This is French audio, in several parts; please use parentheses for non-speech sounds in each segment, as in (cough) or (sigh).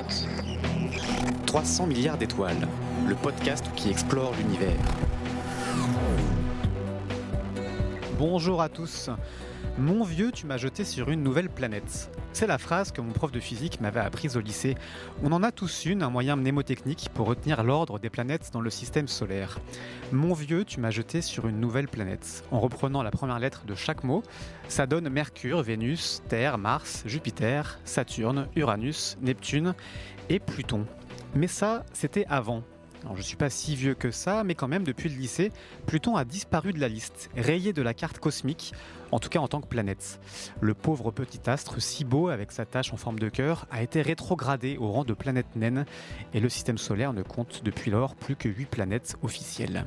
Uzbek Erika présente 300 milliards d'étoiles, le podcast qui explore l'univers. Bonjour à tous. Mon vieux, tu m'as jeté sur une nouvelle planète. C'est la phrase que mon prof de physique m'avait apprise au lycée. On en a tous une, un moyen mnémotechnique pour retenir l'ordre des planètes dans le système solaire. Mon vieux, tu m'as jeté sur une nouvelle planète. En reprenant la première lettre de chaque mot, ça donne Mercure, Vénus, Terre, Mars, Jupiter, Saturne, Uranus, Neptune et Pluton. Mais ça, c'était avant. Je ne suis pas si vieux que ça, mais quand même, depuis le lycée, Pluton a disparu de la liste, rayé de la carte cosmique, en tout cas en tant que planète. Le pauvre petit astre, si beau avec sa tache en forme de cœur, a été rétrogradé au rang de planète naine, et le système solaire ne compte depuis lors plus que 8 planètes officielles.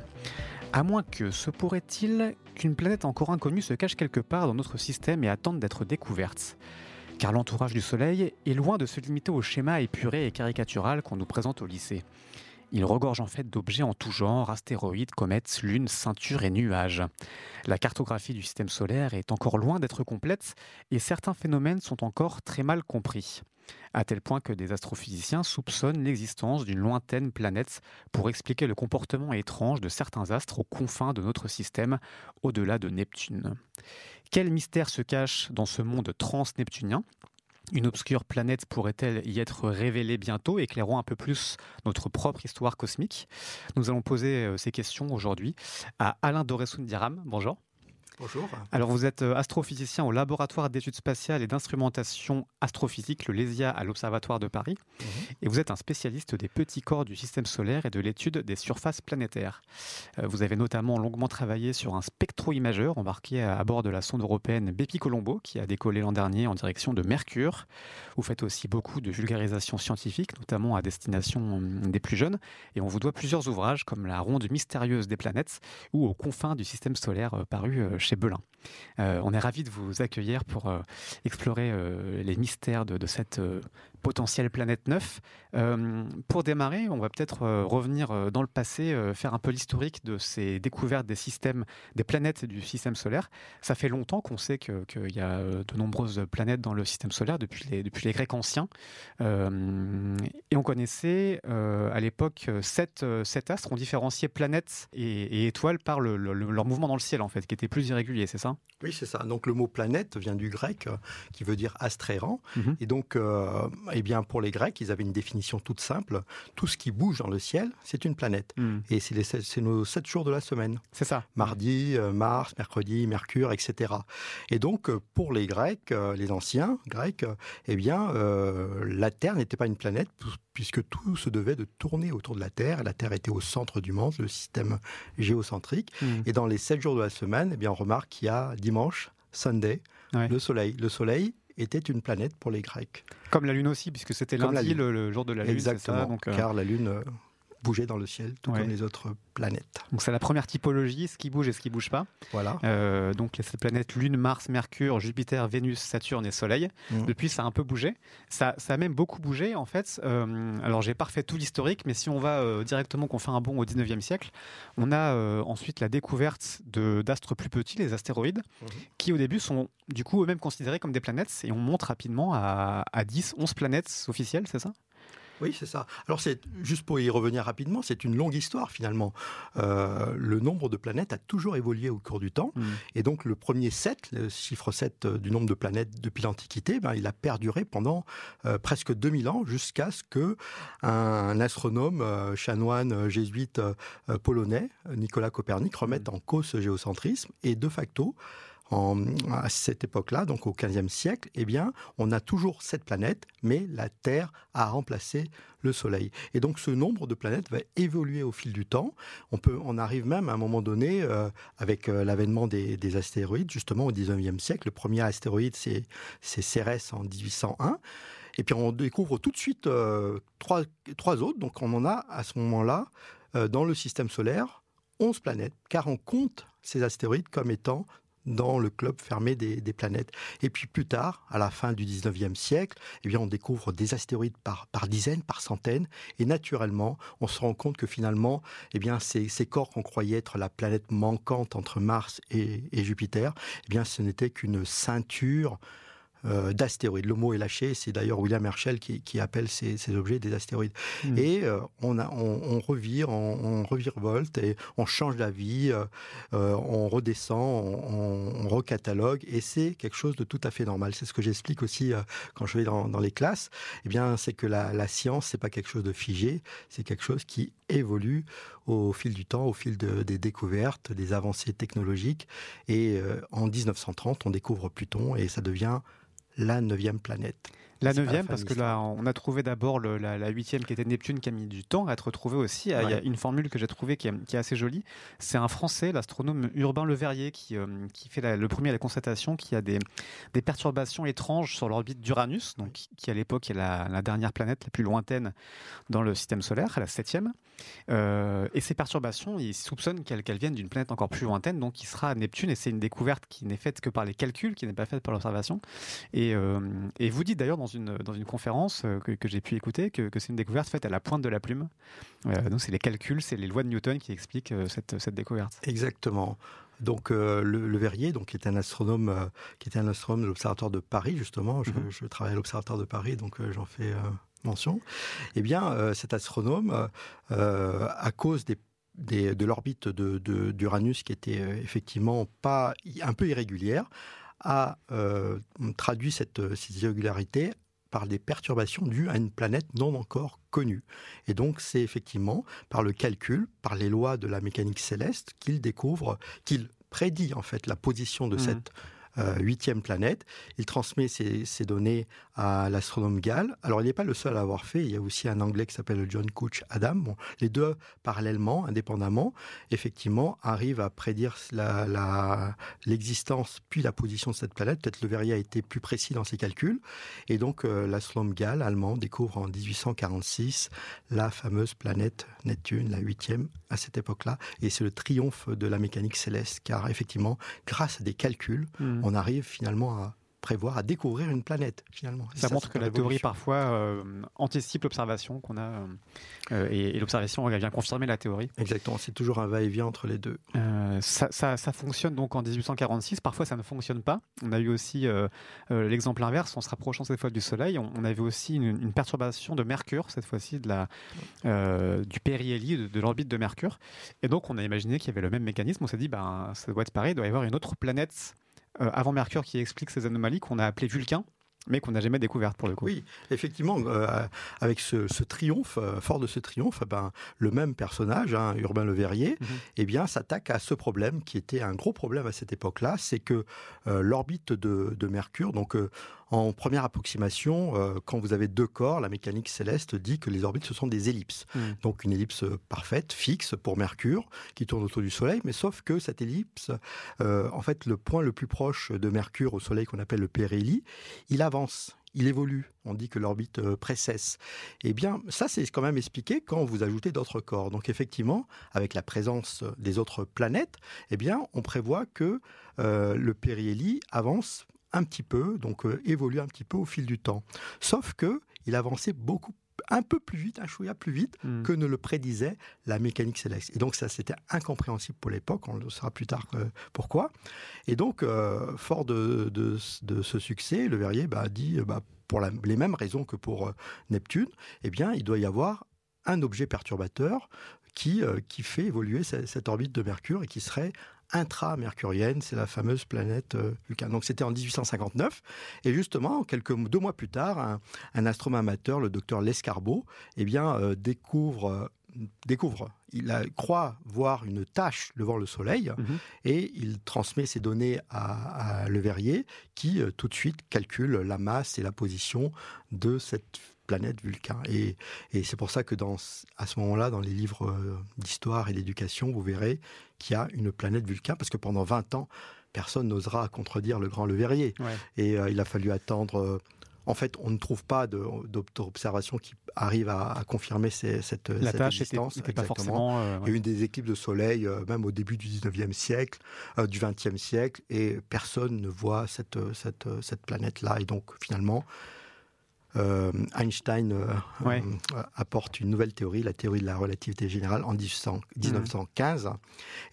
À moins que, se pourrait-il qu'une planète encore inconnue se cache quelque part dans notre système et attende d'être découverte? Car l'entourage du Soleil est loin de se limiter au schéma épuré et caricatural qu'on nous présente au lycée. Il regorge en fait d'objets en tout genre, astéroïdes, comètes, lunes, ceintures et nuages. La cartographie du système solaire est encore loin d'être complète et certains phénomènes sont encore très mal compris. À tel point que des astrophysiciens soupçonnent l'existence d'une lointaine planète pour expliquer le comportement étrange de certains astres aux confins de notre système, au-delà de Neptune. Quel mystère se cache dans ce monde transneptunien? Une obscure planète pourrait-elle y être révélée bientôt, éclairant un peu plus notre propre histoire cosmique? Nous allons poser euh, ces questions aujourd'hui à Alain Doressoun-Diram. Bonjour. Bonjour. Alors vous êtes euh, astrophysicien au laboratoire d'études spatiales et d'instrumentation astrophysique, le LESIA, à l'Observatoire de Paris. Mhm. Et vous êtes un spécialiste des petits corps du système solaire et de l'étude des surfaces planétaires. Euh, vous avez notamment longuement travaillé sur un spectro-imageur embarqué à bord de la sonde européenne Bepi Colombo, qui a décollé l'an dernier en direction de Mercure. Vous faites aussi beaucoup de vulgarisation scientifique, notamment à destination hum, des plus jeunes. Et on vous doit plusieurs ouvrages comme La ronde mystérieuse des planètes ou Aux confins du système solaire, euh, paru chez Belin. Euh, on est ravi de vous accueillir pour euh, explorer euh, les mystères de, cette potentielle planète 9. pour démarrer, on va peut-être revenir dans le passé, faire un peu l'historique de ces découvertes des systèmes, des planètes du système solaire. Ça fait longtemps qu'on sait qu'il y a de nombreuses planètes dans le système solaire depuis les, depuis les Grecs anciens. et on connaissait à l'époque sept, sept, astres. On différenciait planètes et, étoiles par leur mouvement dans le ciel, en fait, qui était plus irrégulier, c'est ça? Oui, c'est ça. Donc le mot planète vient du grec euh, qui veut dire astréran. Mhm. Et donc, euh, eh bien, pour les Grecs, ils avaient une définition toute simple. Tout ce qui bouge dans le ciel, c'est une planète. Mhm. Et c'est nos sept jours de la semaine. C'est ça. Mardi, euh, Mars, mercredi, Mercure, etc. Et donc, pour les Grecs, les anciens Grecs, eh bien, la Terre n'était pas une planète puisque tout se devait de tourner autour de la Terre. La Terre était au centre du monde, le système géocentrique. Mhm. Et dans les sept jours de la semaine, eh bien, on remarque qu'il y a dimanche, Sunday, le soleil. Le soleil était une planète pour les Grecs. Comme la Lune aussi, puisque c'était lundi, le, jour de la Lune. Exactement, euh, car la Lune bouger dans le ciel, tout comme les autres planètes. Donc c'est la première typologie, ce qui bouge et ce qui bouge pas. Voilà. Euh, donc ces planètes Lune, Mars, Mercure, Jupiter, Vénus, Saturne et Soleil. Mmh. Depuis, ça a un peu bougé. Ça, ça a même beaucoup bougé en fait. Euh, alors j'ai pas refait tout l'historique, mais si on va euh, directement, qu'on fait un bond au 19e siècle, on a euh, ensuite la découverte d'astres plus petits, les astéroïdes, mmh. qui au début sont du coup eux-mêmes considérés comme des planètes et on monte rapidement à, à 10, 11 planètes officielles, c'est ça? Oui, c'est ça. Alors, c'est juste pour y revenir rapidement, c'est une longue histoire finalement. Euh, le nombre de planètes a toujours évolué au cours du temps, mmh. et donc le premier 7, le chiffre 7 euh, du nombre de planètes depuis l'Antiquité, ben, il a perduré pendant euh, presque 2000 ans jusqu'à ce que un, astronome chanoine jésuite polonais, Nicolas Copernic, remette mmh. en cause ce géocentrisme et de facto à cette époque-là, donc au XVe siècle, eh bien, on a toujours sept planètes, mais la Terre a remplacé le Soleil. Et donc, ce nombre de planètes va évoluer au fil du temps. On peut, on arrive même à un moment donné, euh, avec euh, l'avènement des, astéroïdes, justement au XIXe siècle. Le premier astéroïde, c'est Cérès en 1801. Et puis on découvre tout de suite euh, trois, trois autres. Donc on en a à ce moment-là, dans le système solaire, 11 planètes, car on compte ces astéroïdes comme étant dans le club fermé des, planètes. Et puis plus tard, à la fin du 19e siècle, eh bien, on découvre des astéroïdes par, dizaines, par centaines, et naturellement, on se rend compte que finalement, eh bien, ces, ces corps qu'on croyait être la planète manquante entre Mars et, Jupiter, eh bien, ce n'était qu'une ceinture d'astéroïdes. Le mot est lâché, c'est d'ailleurs William Herschel qui, appelle ces, objets des astéroïdes. Hmm. Et on, a, on, revire, on, revirevolte et on change d'avis, on redescend, on, recatalogue, et c'est quelque chose de tout à fait normal. C'est ce que j'explique aussi quand je vais dans, les classes. Eh bien, c'est que la, la science, c'est pas quelque chose de figé, c'est quelque chose qui évolue au fil du temps, au fil des découvertes, des avancées technologiques. Et euh, en 1930, on découvre Pluton et ça devient la neuvième planète. La neuvième, parce que là, on a trouvé d'abord la, huitième qui était Neptune, qui a mis du temps à être retrouvée aussi. Il y a une formule que j'ai trouvée qui est, assez jolie. C'est un Français, l'astronome Urbain Le Verrier, qui, euh, qui fait le premier à la constatation qu'il y a des, des perturbations étranges sur l'orbite d'Uranus, donc qui à l'époque est la, la, dernière planète la plus lointaine dans le système solaire, la septième. Euh, et ces perturbations, il soupçonne qu'elles viennent d'une planète encore plus lointaine, donc qui sera Neptune. Et c'est une découverte qui n'est faite que par les calculs, qui n'est pas faite par l'observation. Et, euh, et vous dites d'ailleurs dans une, dans une conférence euh, que, j'ai pu écouter que, c'est une découverte faite à la pointe de la plume. donc c'est les calculs, c'est les lois de Newton qui expliquent cette, cette découverte. Exactement. Donc le, Verrier, donc qui était un astronome, qui était un astronome de l'observatoire de Paris justement. Je, mhm. je travaille à l'observatoire de Paris, donc j'en fais mention, eh bien, euh, cet astronome, euh, à cause des, de l'orbite d'Uranus de, qui était euh, effectivement pas un peu irrégulière, a traduit cette, cette irrégularité par des perturbations dues à une planète non encore connue. Et donc c'est effectivement par le calcul, par les lois de la mécanique céleste qu'il découvre, qu'il prédit en fait la position de mmh. cette euh, huitième planète. Il transmet ces, données à l'astronome Gall. Alors, il n'est pas le seul à avoir fait. Il y a aussi un Anglais qui s'appelle John Couch Adam. Les deux, parallèlement, indépendamment, effectivement, arrivent à prédire l'existence puis la position de cette planète. Peut-être le Verrier a été plus précis dans ses calculs. Et donc, euh, l'astronome Gall, allemand, découvre en 1846 la fameuse planète Neptune, la huitième à cette époque-là. Et c'est le triomphe de la mécanique céleste, car effectivement, grâce à des calculs, mmh on arrive finalement à prévoir, à découvrir une planète finalement. Ça, montre que la théorie parfois euh, anticipe l'observation qu'on a euh, et, l'observation vient confirmer la théorie. Exactement, c'est toujours un va-et-vient entre les deux. Euh, ça, fonctionne donc en 1846, parfois ça ne fonctionne pas. On a eu aussi l'exemple inverse, en se rapprochant cette fois du Soleil, on, avait aussi une, perturbation de Mercure, cette fois-ci de la, du périhélie, de, de l'orbite de Mercure. Et donc on a imaginé qu'il y avait le même mécanisme, on s'est dit, ben, ça doit être pareil, il doit y avoir une autre planète euh, avant Mercure qui explique ces anomalies qu'on a appelées Vulcain mais qu'on n'a jamais découvertes pour le coup. Oui, effectivement, euh, avec ce, triomphe, euh, fort de ce triomphe, eh ben, le même personnage, hein, Urbain Le Verrier, mhm. eh bien, s'attaque à ce problème qui était un gros problème à cette époque-là, c'est que l'orbite de, de, Mercure, donc en première approximation, euh, quand vous avez deux corps, la mécanique céleste dit que les orbites, ce sont des ellipses. Hmm. Donc une ellipse parfaite, fixe pour Mercure, qui tourne autour du Soleil, mais sauf que cette ellipse, euh, en fait, le point le plus proche de Mercure au Soleil, qu'on appelle le périhélie, il avance il évolue. On dit que l'orbite euh, précesse. Eh bien, ça, c'est quand même expliqué quand vous ajoutez d'autres corps. Donc, effectivement, avec la présence des autres planètes, eh bien, on prévoit que le périhélie avance un petit peu, donc euh, évolue un petit peu au fil du temps. Sauf que il avançait beaucoup un peu plus vite, un chouïa plus vite hmm. que ne le prédisait la mécanique céleste. Et donc ça, c'était incompréhensible pour l'époque, on le saura plus tard euh, pourquoi. Et donc, euh, fort de, ce succès, le Verrier bah, dit, bah, pour les mêmes raisons que pour Neptune, eh bien, il doit y avoir un objet perturbateur qui, qui fait évoluer cette orbite de Mercure et qui serait intra-mercurienne, c'est la fameuse planète euh, Vulcain. Donc c'était en 1859, et justement, quelques deux mois plus tard, un, astronome amateur, le docteur Lescarbot, eh euh, découvre euh, découvre, il croit voir une tache devant le Soleil mhm. et il transmet ces données à, Le Verrier qui tout de suite calcule la masse et la position de cette planète Vulcain. Et, c'est pour ça que dans, à ce moment-là, dans les livres euh, d'histoire et d'éducation, vous verrez qu'il y a une planète Vulcain, parce que pendant 20 ans, personne n'osera contredire le grand Le Verrier. Et euh, il a fallu attendre... Euh, en fait, on ne trouve pas d'observation qui arrive à, confirmer cette, La cette tâche existence. pas forcément, Il y a eu des éclipses de soleil, même au début du 19e siècle, du 20e siècle, et personne ne voit cette, cette, cette planète-là. Et donc, finalement, Einstein apporte une nouvelle théorie, la théorie de la relativité générale, en 1915.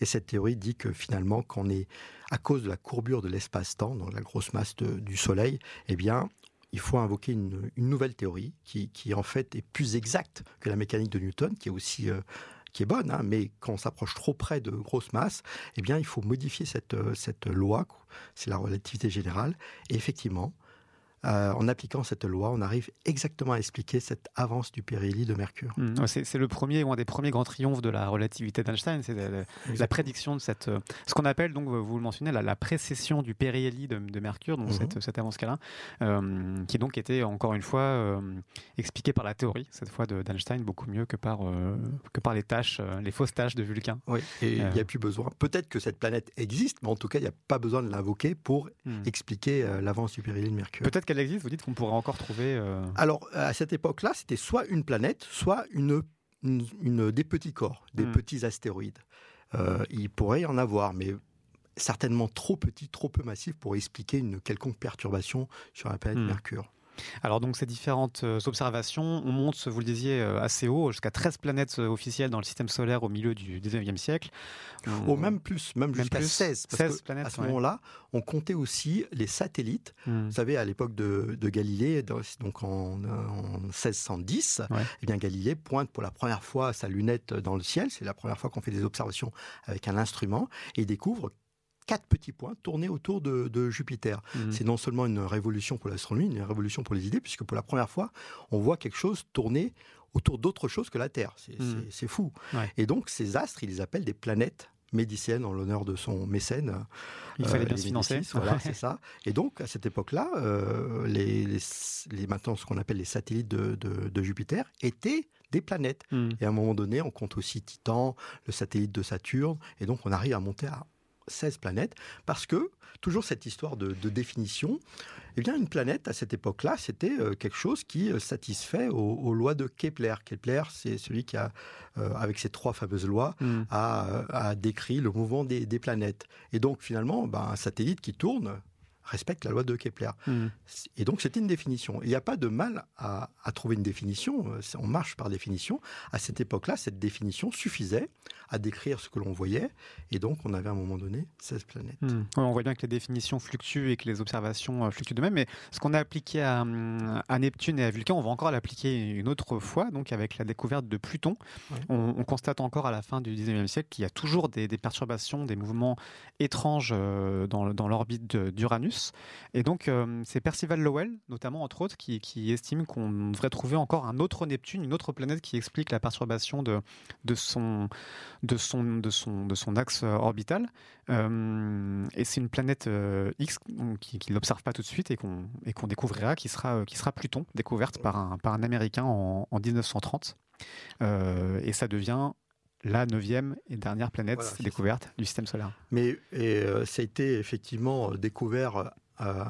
Et cette théorie dit que finalement, qu'on est à cause de la courbure de l'espace-temps, dans la grosse masse du Soleil, eh bien, il faut invoquer une, nouvelle théorie qui, en fait est plus exacte que la mécanique de Newton, qui est aussi qui est bonne, hein, mais quand on s'approche trop près de grosses masses, eh bien, il faut modifier cette, euh, cette loi, c'est la relativité générale. Et effectivement, euh, en appliquant cette loi, on arrive exactement à expliquer cette avance du périhélie de Mercure. Mmh. c'est le premier ou un des premiers grands triomphes de la relativité d'Einstein, c'est la, prédiction de cette, euh, ce qu'on appelle donc vous le mentionnez la, précession du périhélie de, Mercure, donc mmh. cette, avance qu'elle euh, qui donc était encore une fois expliquée par la théorie cette fois d'Einstein beaucoup mieux que par que par les tâches, les fausses tâches de Vulcain. Oui, et il n'y a plus besoin. Peut-être que cette planète existe, mais en tout cas il n'y a pas besoin de l'invoquer pour mmh. expliquer l'avance du périhélie de Mercure. Peut-être qu'elle existe, vous dites qu'on pourrait encore trouver. Euh, Alors, à cette époque-là, c'était soit une planète, soit une, une, des petits corps, des hmm. petits astéroïdes. Euh, il pourrait y en avoir, mais certainement trop petits, trop peu massifs pour expliquer une quelconque perturbation sur la planète hmm. Mercure. Alors donc ces différentes euh, observations, on monte, vous le disiez, euh, assez haut, jusqu'à 13 planètes euh, officielles dans le système solaire au milieu du 19e siècle. Au même plus, même, jusqu'à 16. Parce planètes, à ce moment-là, on comptait aussi les satellites. Hmm. Vous savez, à l'époque de, Galilée, donc en, 1610, eh bien Galilée pointe pour la première fois sa lunette dans le ciel. C'est la première fois qu'on fait des observations avec un instrument et il découvre quatre petits points tournés autour de, Jupiter. Mhm. C'est non seulement une révolution pour l'astronomie, une révolution pour les idées, puisque pour la première fois, on voit quelque chose tourner autour d'autre chose que la Terre. C'est mhm. fou. Et donc, ces astres, ils les appellent des planètes médiciennes en l'honneur de son mécène. Il fallait bien euh, se financer. Voilà, c'est ça. Et donc, à cette époque-là, euh, les, les, maintenant ce qu'on appelle les satellites de, Jupiter étaient des planètes. Mhm. Et à un moment donné, on compte aussi Titan, le satellite de Saturne, et donc on arrive à monter à 16 planètes, parce que, toujours cette histoire de, définition, eh bien, une planète, à cette époque-là, c'était euh, quelque chose qui euh, satisfait aux, lois de Kepler. Kepler, c'est celui qui a, euh, avec ses trois fameuses lois, hmm. a, décrit le mouvement des, des planètes. Et donc, finalement, ben, un satellite qui tourne, respecte la loi de Kepler. Hmm. Et donc c'était une définition. Il n'y a pas de mal à, trouver une définition, euh, on marche par définition. À cette époque-là, cette définition suffisait à décrire ce que l'on voyait, et donc on avait à un moment donné 16 planètes. Hmm. on voit bien que les définitions fluctuent et que les observations euh, fluctuent de même, mais ce qu'on a appliqué à, Neptune et à Vulcain, on va encore l'appliquer une autre fois, donc avec la découverte de Pluton. On, constate encore à la fin du 19e siècle qu'il y a toujours des, perturbations, des mouvements étranges euh, dans, dans l'orbite d'Uranus. Et donc, euh, c'est Percival Lowell, notamment, entre autres, qui, estime qu'on devrait trouver encore un autre Neptune, une autre planète qui explique la perturbation de, son, axe orbital. Euh, et c'est une planète euh, X qui, qui n'observe pas tout de suite et qu'on découvrira, qui sera, Pluton, découverte par un, Américain en 1930. et ça devient la neuvième et dernière planète découverte du système solaire. Mais et, euh, ça a été effectivement euh, découvert euh,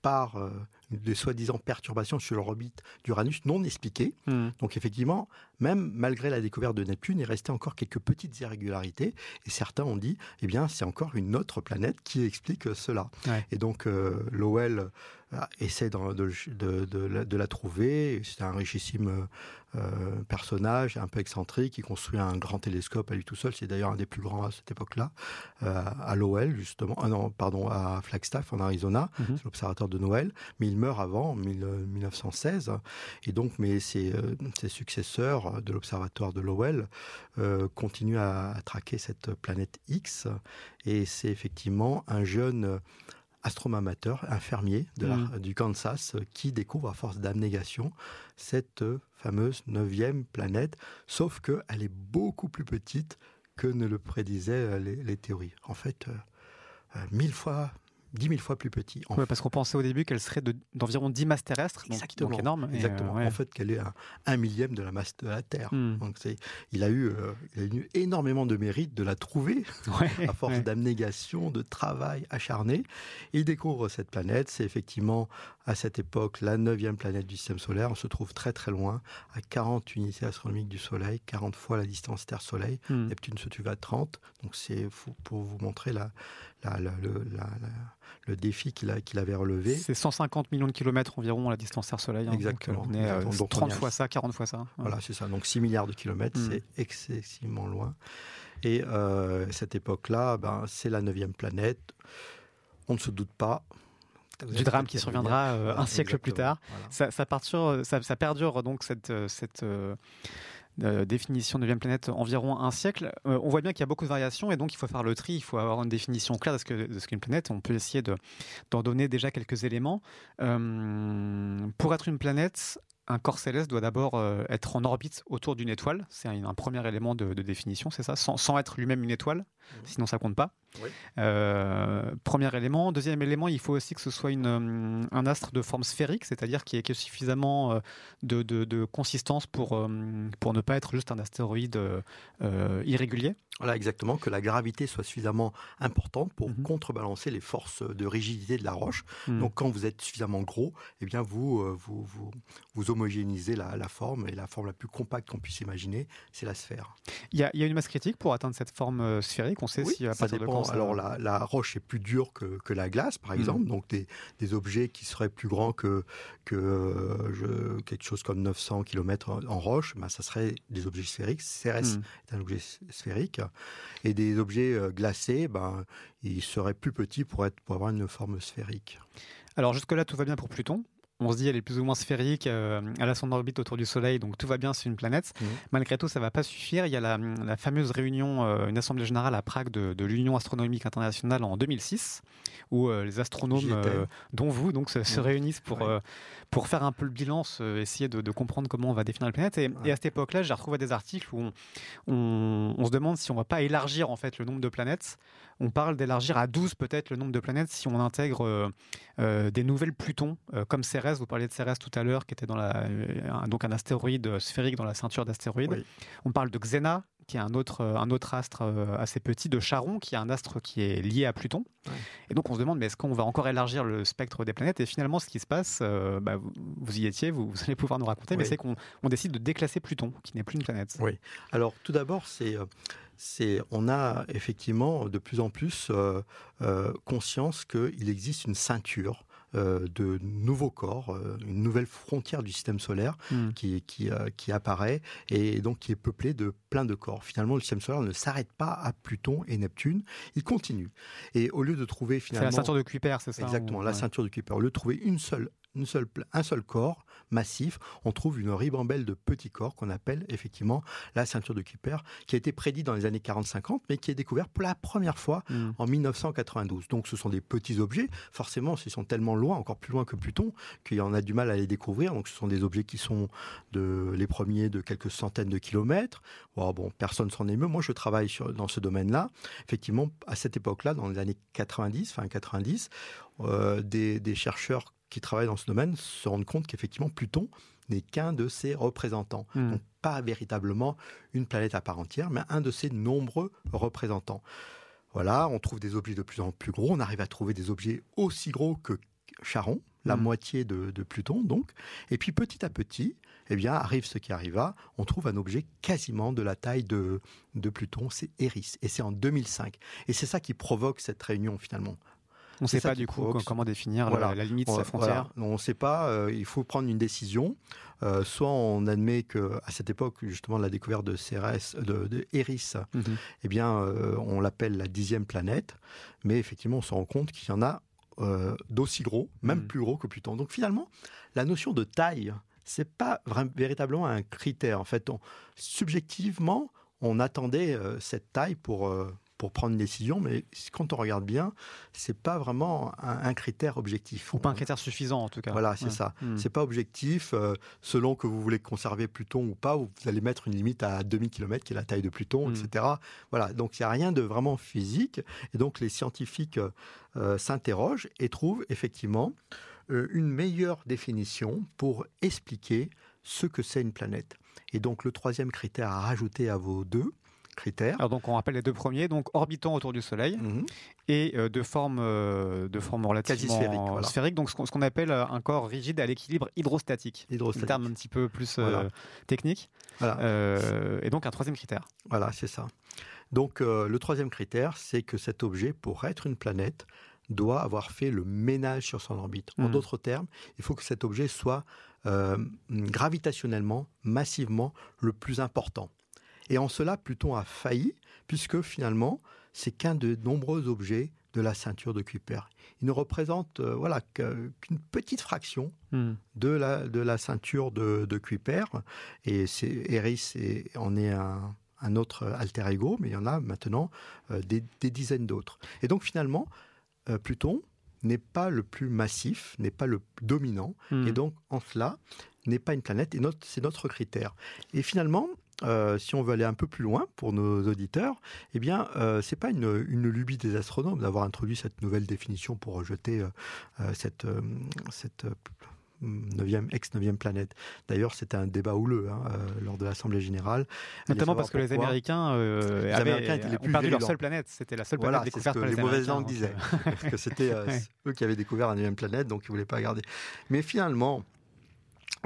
par des soi-disant perturbations sur l'orbite d'Uranus non expliquées. Hmm. Donc effectivement, même malgré la découverte de Neptune, il restait encore quelques petites irrégularités. Et certains ont dit, eh bien, c'est encore une autre planète qui explique cela. Et donc Lowell essaie de, de, de, la, trouver. C'est un richissime euh, personnage un peu excentrique qui construit un grand télescope à lui tout seul. C'est d'ailleurs un des plus grands à cette époque-là, euh, à Lowell justement. Ah non, pardon, à Flagstaff en Arizona. C'est l'observateur de Noël. Mais il meurt avant, en 1916. Et donc, mais ses, euh, ses successeurs de l'observatoire de Lowell continuent à, à traquer cette planète X. Et c'est effectivement un jeune astronome amateur, un fermier de mm. du Kansas, qui découvre à force d'abnégation cette fameuse neuvième planète, sauf qu'elle est beaucoup plus petite que ne le prédisaient euh, les, théories. En fait, euh, euh, mille fois 10 000 fois plus petit. parce qu'on pensait au début qu'elle serait d'environ 10 masses terrestres, donc, énorme. Exactement. En fait, qu'elle est un, millième de la masse de la Terre. Hmm. Donc il a, eu, euh, il a eu énormément de mérite de la trouver, (laughs) à force d'abnégation, de travail acharné. il découvre cette planète. C'est effectivement, à cette époque, la neuvième planète du système solaire. On se trouve très très loin, à 40 unités astronomiques du Soleil, 40 fois la distance Terre-Soleil. Hmm. Neptune se trouve à 30. Donc c'est pour vous montrer la, le défi qu'il avait relevé. C'est 150 millions de kilomètres environ la distance Terre-Soleil. Hein, Exactement. on est 30 fois ça, 40 fois ça. Voilà, c'est ça. Donc 6 milliards de kilomètres, hmm. c'est excessivement loin. Et cette époque-là, ben, c'est la neuvième planète. On ne se doute pas du drame qui surviendra euh, un siècle plus tard. Ça, ça, ça, perdure donc cette, euh, cette euh, définition de 9 planète environ un siècle. on voit bien qu'il y a beaucoup de variations et donc il faut faire le tri, il faut avoir une définition claire de ce qu'est une planète. On peut essayer d'en donner déjà quelques éléments. pour être une planète, un corps céleste doit d'abord euh, être en orbite autour d'une étoile. C'est un, premier élément de, définition, c'est ça, sans, être lui-même une étoile, mhm. sinon ça compte pas. Euh, premier élément. Deuxième élément, il faut aussi que ce soit une, euh, un astre de forme sphérique, c'est-à-dire qui ait suffisamment de, consistance pour, pour ne pas être juste un astéroïde irrégulier. Voilà, exactement, que la gravité soit suffisamment importante pour mhm. contrebalancer les forces de rigidité de la roche. Mhm. Donc, quand vous êtes suffisamment gros, eh bien, vous, vous, vous, vous homogénéiser la, forme, et la forme la plus compacte qu'on puisse imaginer, c'est la sphère. Il y, a, une masse critique pour atteindre cette forme euh, sphérique On sait si à ça. Alors la, roche est plus dure que, la glace, par exemple, mhm. donc des, objets qui seraient plus grands que, que euh, quelque chose comme 900 km en roche, ben, ça serait des objets sphériques. Cérès mhm. est un objet sphérique. Et des objets euh, glacés, ben, ils seraient plus petits pour, être, pour avoir une forme sphérique. Alors jusque-là, tout va bien pour Pluton on se dit elle est plus ou moins sphérique, euh, elle a son orbite autour du Soleil, donc tout va bien, c'est une planète. Mhm. Malgré tout, ça va pas suffire. Il y a la, fameuse réunion, euh, une assemblée générale à Prague de, l'Union astronomique internationale en 2006, où euh, les astronomes, dont vous, donc, se, réunissent pour, pour faire un peu le bilan, essayer de, comprendre comment on va définir la planète. Et, à cette époque-là, j'ai retrouvé des articles où on, on, se demande si on va pas élargir en fait le nombre de planètes on parle d'élargir à 12 peut-être le nombre de planètes si on intègre euh, euh, des nouvelles Plutons, euh, comme Cérès, vous parliez de Cérès tout à l'heure, qui était dans la, un, donc un astéroïde sphérique dans la ceinture d'astéroïdes. On parle de Xena, qui est un autre, un autre astre assez petit, de Charon, qui est un astre qui est lié à Pluton. Et donc on se demande, mais est-ce qu'on va encore élargir le spectre des planètes? Et finalement, ce qui se passe, bah, vous, y étiez, vous, allez pouvoir nous raconter, mais c'est qu'on décide de déclasser Pluton, qui n'est plus une planète. Oui. Alors tout d'abord, c'est on a effectivement de plus en plus euh, euh, conscience qu'il existe une ceinture euh, de nouveaux corps, une nouvelle frontière du système solaire hmm. qui, qui, apparaît et donc qui est peuplée de plein de corps. Finalement, le système solaire ne s'arrête pas à Pluton et Neptune, il continue. Et au lieu de trouver finalement... C'est la ceinture de Kuiper, c'est ça Exactement, la ceinture de Kuiper. Au lieu de trouver une seule seule, un seul corps massif, on trouve une ribambelle de petits corps qu'on appelle effectivement la ceinture de Kuiper, qui a été prédite dans les années 40-50, mais qui est découvert pour la première fois hmm. en 1992. Donc ce sont des petits objets, forcément, ils sont tellement loin, encore plus loin que Pluton, qu'il y en a du mal à les découvrir. Donc ce sont des objets qui sont de, les premiers de quelques centaines de kilomètres. Bon, bon personne s'en émeut. Moi, je travaille sur, dans ce domaine-là. Effectivement, à cette époque-là, dans les années 90, fin 90, euh, des, des chercheurs qui travaillent dans ce domaine se rendent compte qu'effectivement Pluton n'est qu'un de ses représentants. Hmm. Donc pas véritablement une planète à part entière, mais un de ses nombreux représentants. Voilà, on trouve des objets de plus en plus gros, on arrive à trouver des objets aussi gros que Charon, la hmm. moitié de, Pluton donc. Et puis petit à petit, eh bien, arrive ce qui arriva, on trouve un objet quasiment de la taille de, de Pluton, c'est Eris, et c'est en 2005. Et c'est ça qui provoque cette réunion finalement. On ne sait pas du coup comment définir la, limite de sa frontière. On ne sait pas. Euh, il faut prendre une décision. Euh, soit on admet que à cette époque, justement, la découverte de Cérès, de, Eris, mhm. eh bien, euh, on l'appelle la dixième planète. Mais effectivement, on se rend compte qu'il y en a d'aussi gros, même mhm. plus gros que Pluton. Donc finalement, la notion de taille, c'est pas véritablement un critère. En fait, subjectivement, on attendait cette taille pour pour prendre une décision, mais quand on regarde bien, c'est pas vraiment un, critère objectif. Ou pas un critère suffisant en tout cas. Voilà, c'est ça. Hmm. C'est pas objectif. Euh, selon que vous voulez conserver Pluton ou pas, vous allez mettre une limite à 2000 km, qui est la taille de Pluton, hmm. etc. Voilà, donc il n'y a rien de vraiment physique. Et donc les scientifiques euh, s'interrogent et trouvent effectivement euh, une meilleure définition pour expliquer ce que c'est une planète. Et donc le troisième critère à rajouter à vos deux, critères. Alors donc on rappelle les deux premiers, donc orbitant autour du Soleil mhm. et euh, de forme euh, de forme relativement sphérique, donc ce qu'on appelle euh, un corps rigide à l'équilibre hydrostatique. hydrostatique. Un terme un petit peu plus technique. et donc un troisième critère. Voilà, c'est ça. Donc le troisième critère, c'est que cet objet, pour être une planète, doit avoir fait le ménage sur son orbite. En hmm. d'autres termes, il faut que cet objet soit gravitationnellement, massivement le plus important. Et en cela, Pluton a failli, puisque finalement, c'est qu'un de nombreux objets de la ceinture de Kuiper. Il ne représente euh, voilà qu'une petite fraction hmm. de, la, de la ceinture de, de Kuiper. Et c'est, Eris en est un, autre alter ego, mais il y en a maintenant euh, des, dizaines d'autres. Et donc finalement, euh, Pluton n'est pas le plus massif, n'est pas le dominant, hmm. et donc en cela n'est pas une planète, et c'est notre critère. Et finalement, euh, si on veut aller un peu plus loin pour nos auditeurs, eh bien, euh, c'est pas une, une, lubie des astronomes d'avoir introduit cette nouvelle définition pour rejeter euh, euh, cette, cette 9e, ex-9e planète. D'ailleurs, c'était un débat houleux hein, lors de l'Assemblée générale. Notamment parce que les Américains, les Américains étaient les plus perdu leur seule planète. C'était la seule planète découverte par les, les mauvaises langues disaient. (laughs) que c'était (laughs) eux qui avaient découvert la 9e planète, donc ils ne voulaient pas garder. Mais finalement,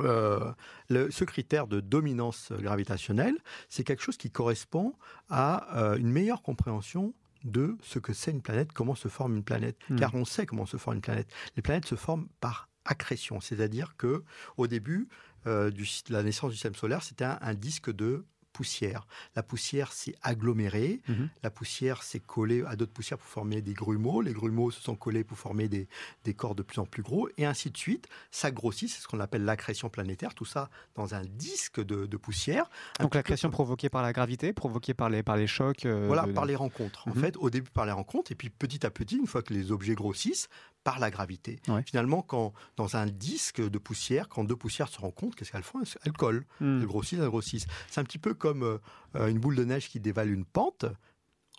euh, le, ce critère de dominance gravitationnelle, c'est quelque chose qui correspond à euh, une meilleure compréhension de ce que c'est une planète, comment se forme une planète. Hmm. Car on sait comment se forme une planète. Les planètes se forment par accrétion, c'est-à-dire que au début euh, du, de la naissance du système solaire, c'était un disque de poussière. La poussière s'est agglomérée, mhm. la poussière s'est collée à d'autres poussières pour former des grumeaux, les grumeaux se sont collés pour former des, corps de plus en plus gros, et ainsi de suite. Ça grossit, c'est ce qu'on appelle l'accrétion planétaire, tout ça dans un disque de, poussière. Donc l'accrétion provoquée par la gravité, provoquée par les, par les chocs euh, Voilà, par les rencontres. En mhm. fait, au début par les rencontres, et puis petit à petit, une fois que les objets grossissent, par la gravité. Finalement, quand dans un disque de poussière, quand deux poussières se rencontrent, qu'est-ce qu'elles font? Elles, collent, hmm. elles grossissent, elles grossissent. C'est un petit peu comme euh, une boule de neige qui dévale une pente.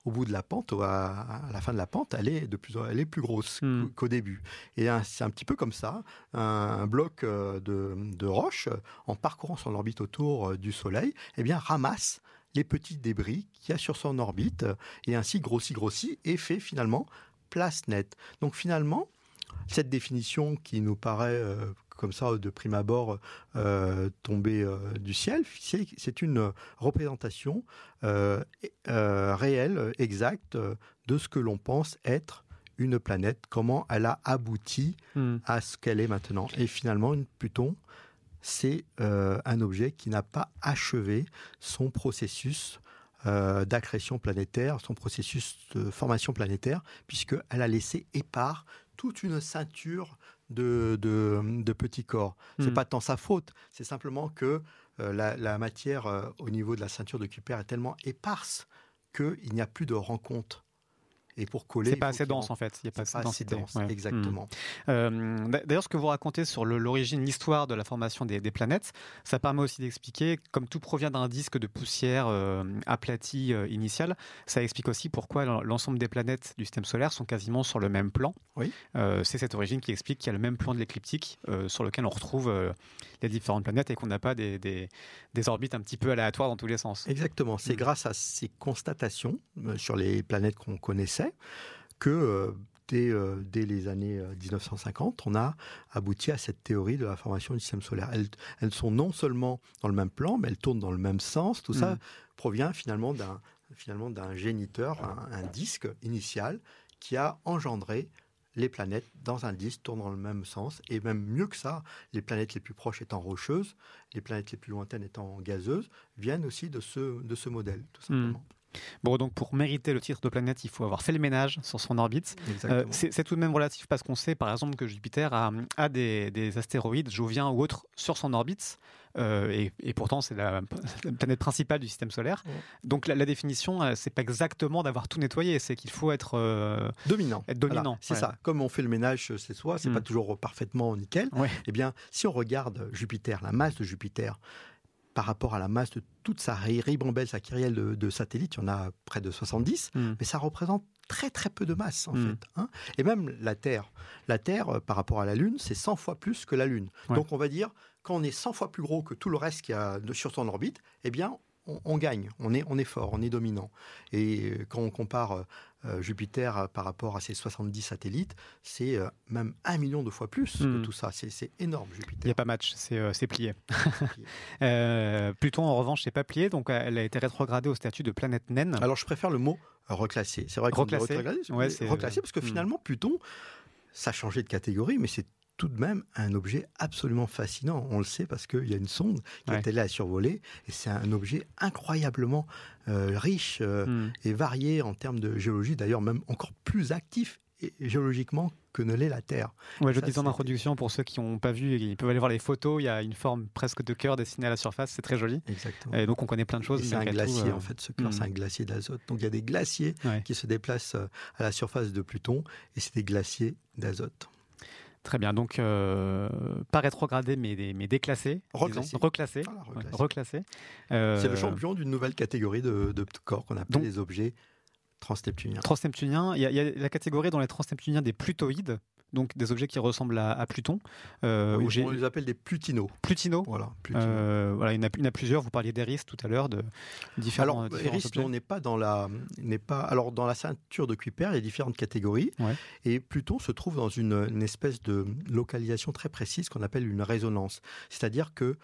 Au bout de la pente, à, la fin de la pente, elle est de plus, elle est plus grosse hmm. qu'au début. Et c'est un petit peu comme ça, un, bloc euh, de, de roche, en parcourant son orbite autour euh, du Soleil, eh bien ramasse les petits débris qu'il y a sur son orbite et ainsi grossit, grossit et fait finalement place nette. Donc finalement, cette définition qui nous paraît euh, comme ça de prime abord euh, tomber euh, du ciel, c'est une représentation réelle, exacte de ce que l'on pense être une planète, comment elle a abouti hmm. à ce qu'elle est maintenant. Et finalement, une Pluton, c'est un objet qui n'a pas achevé son processus d'accrétion planétaire, son processus de formation planétaire, puisqu'elle a laissé épars toute une ceinture de, de, petits corps. Ce C'est hmm. pas tant sa faute, c'est simplement que euh, la, matière euh, au niveau de la ceinture de Kuiper est tellement éparse qu'il n'y a plus de rencontre et pour coller. C'est pas assez dense en fait. Il n'y a pas assez densité. Dense, exactement. Hmm. Euh, d'ailleurs, ce que vous racontez sur l'origine, l'histoire de la formation des, planètes, ça permet aussi d'expliquer, comme tout provient d'un disque de poussière euh, aplati euh, initial, ça explique aussi pourquoi l'ensemble des planètes du système solaire sont quasiment sur le même plan. Oui. C'est cette origine qui explique qu'il y a le même plan de l'écliptique sur lequel on retrouve les différentes planètes et qu'on n'a pas des, des, orbites un petit peu aléatoires dans tous les sens. Exactement. C'est hmm. grâce à ces constatations sur les planètes qu'on connaissait que euh, euh, dès, les années 1950, euh, on a abouti à cette théorie de la formation du système solaire. Elles, sont non seulement dans le même plan, mais elles tournent dans le même sens. Tout ça mm. provient finalement d'un finalement d'un géniteur, un, disque initial qui a engendré les planètes dans un disque tournant dans le même sens, et même mieux que ça, les planètes les plus proches étant rocheuses, les planètes les plus lointaines étant gazeuses, viennent aussi de ce, de ce modèle, tout mm. simplement. Bon, donc pour mériter le titre de planète, il faut avoir fait le ménage sur son orbite. Euh, c'est tout de même relatif parce qu'on sait par exemple que Jupiter a, des, astéroïdes joviens ou autres sur son orbite. Euh, et, pourtant, c'est la, planète principale du système solaire. Donc la, définition, euh, c'est pas exactement d'avoir tout nettoyé, c'est qu'il faut être dominant. Être dominant. c'est ça. Comme on fait le ménage chez soi, c'est pas mm. toujours parfaitement nickel. Eh bien, si on regarde Jupiter, la masse de Jupiter, par rapport à la masse de toute sa ribambelle, sa kyrielle de, satellites, il y en a près de 70, hmm. mais ça représente très très peu de masse en hmm. fait. Hein. Et même la Terre, la Terre euh, par rapport à la Lune, c'est 100 fois plus que la Lune. Donc on va dire, quand on est 100 fois plus gros que tout le reste qui a sur son orbite, eh bien on, gagne, on est, on est fort, on est dominant. Et quand on compare Jupiter par rapport à ses 70 satellites, c'est même un million de fois plus que hmm. tout ça. C'est énorme, Jupiter. Il n'y a pas match, c'est plié. (laughs) Pluton, en revanche, n'est pas plié, donc elle a été rétrogradée au statut de planète naine. Alors, je préfère le mot reclassé. C'est vrai reclassé, reclassé, reclassé parce que hmm. finalement, Pluton, ça a changé de catégorie, mais c'est tout de même un objet absolument fascinant. On le sait parce qu'il y a une sonde qui était là à survoler et c'est un objet incroyablement euh, riche euh, hmm. et varié en termes de géologie, d'ailleurs même encore plus actif géologiquement que ne l'est la Terre. Ouais, je disais en introduction, pour ceux qui n'ont pas vu, ils peuvent aller voir les photos, il y a une forme presque de cœur dessinée à la surface, c'est très joli. Exactement. Et donc on connaît plein de choses. C'est un glacier euh, en fait, ce cœur, c'est hmm. un glacier d'azote. Donc il y a des glaciers qui se déplacent à la surface de Pluton et c'est des glaciers d'azote. Très bien, donc euh, pas rétrogradé mais, mais déclassé. Reclassé. Reclassé. reclassé. Euh, c'est le champion d'une nouvelle catégorie de, corps qu'on appelle les objets transneptuniens. Transneptuniens, il y, a la catégorie dans les transneptuniens des plutoïdes donc des objets qui ressemblent à, Pluton. Euh, on les appelle des plutinos. Plutinos. Voilà, euh, voilà il, y en a, plusieurs. Vous parliez d'Eris tout à l'heure, de différents. Alors, Eris, on n'est pas dans la, n'est pas. Alors, dans la ceinture de Kuiper, il y a différentes catégories. Et Pluton se trouve dans une, espèce de localisation très précise qu'on appelle une résonance. C'est-à-dire que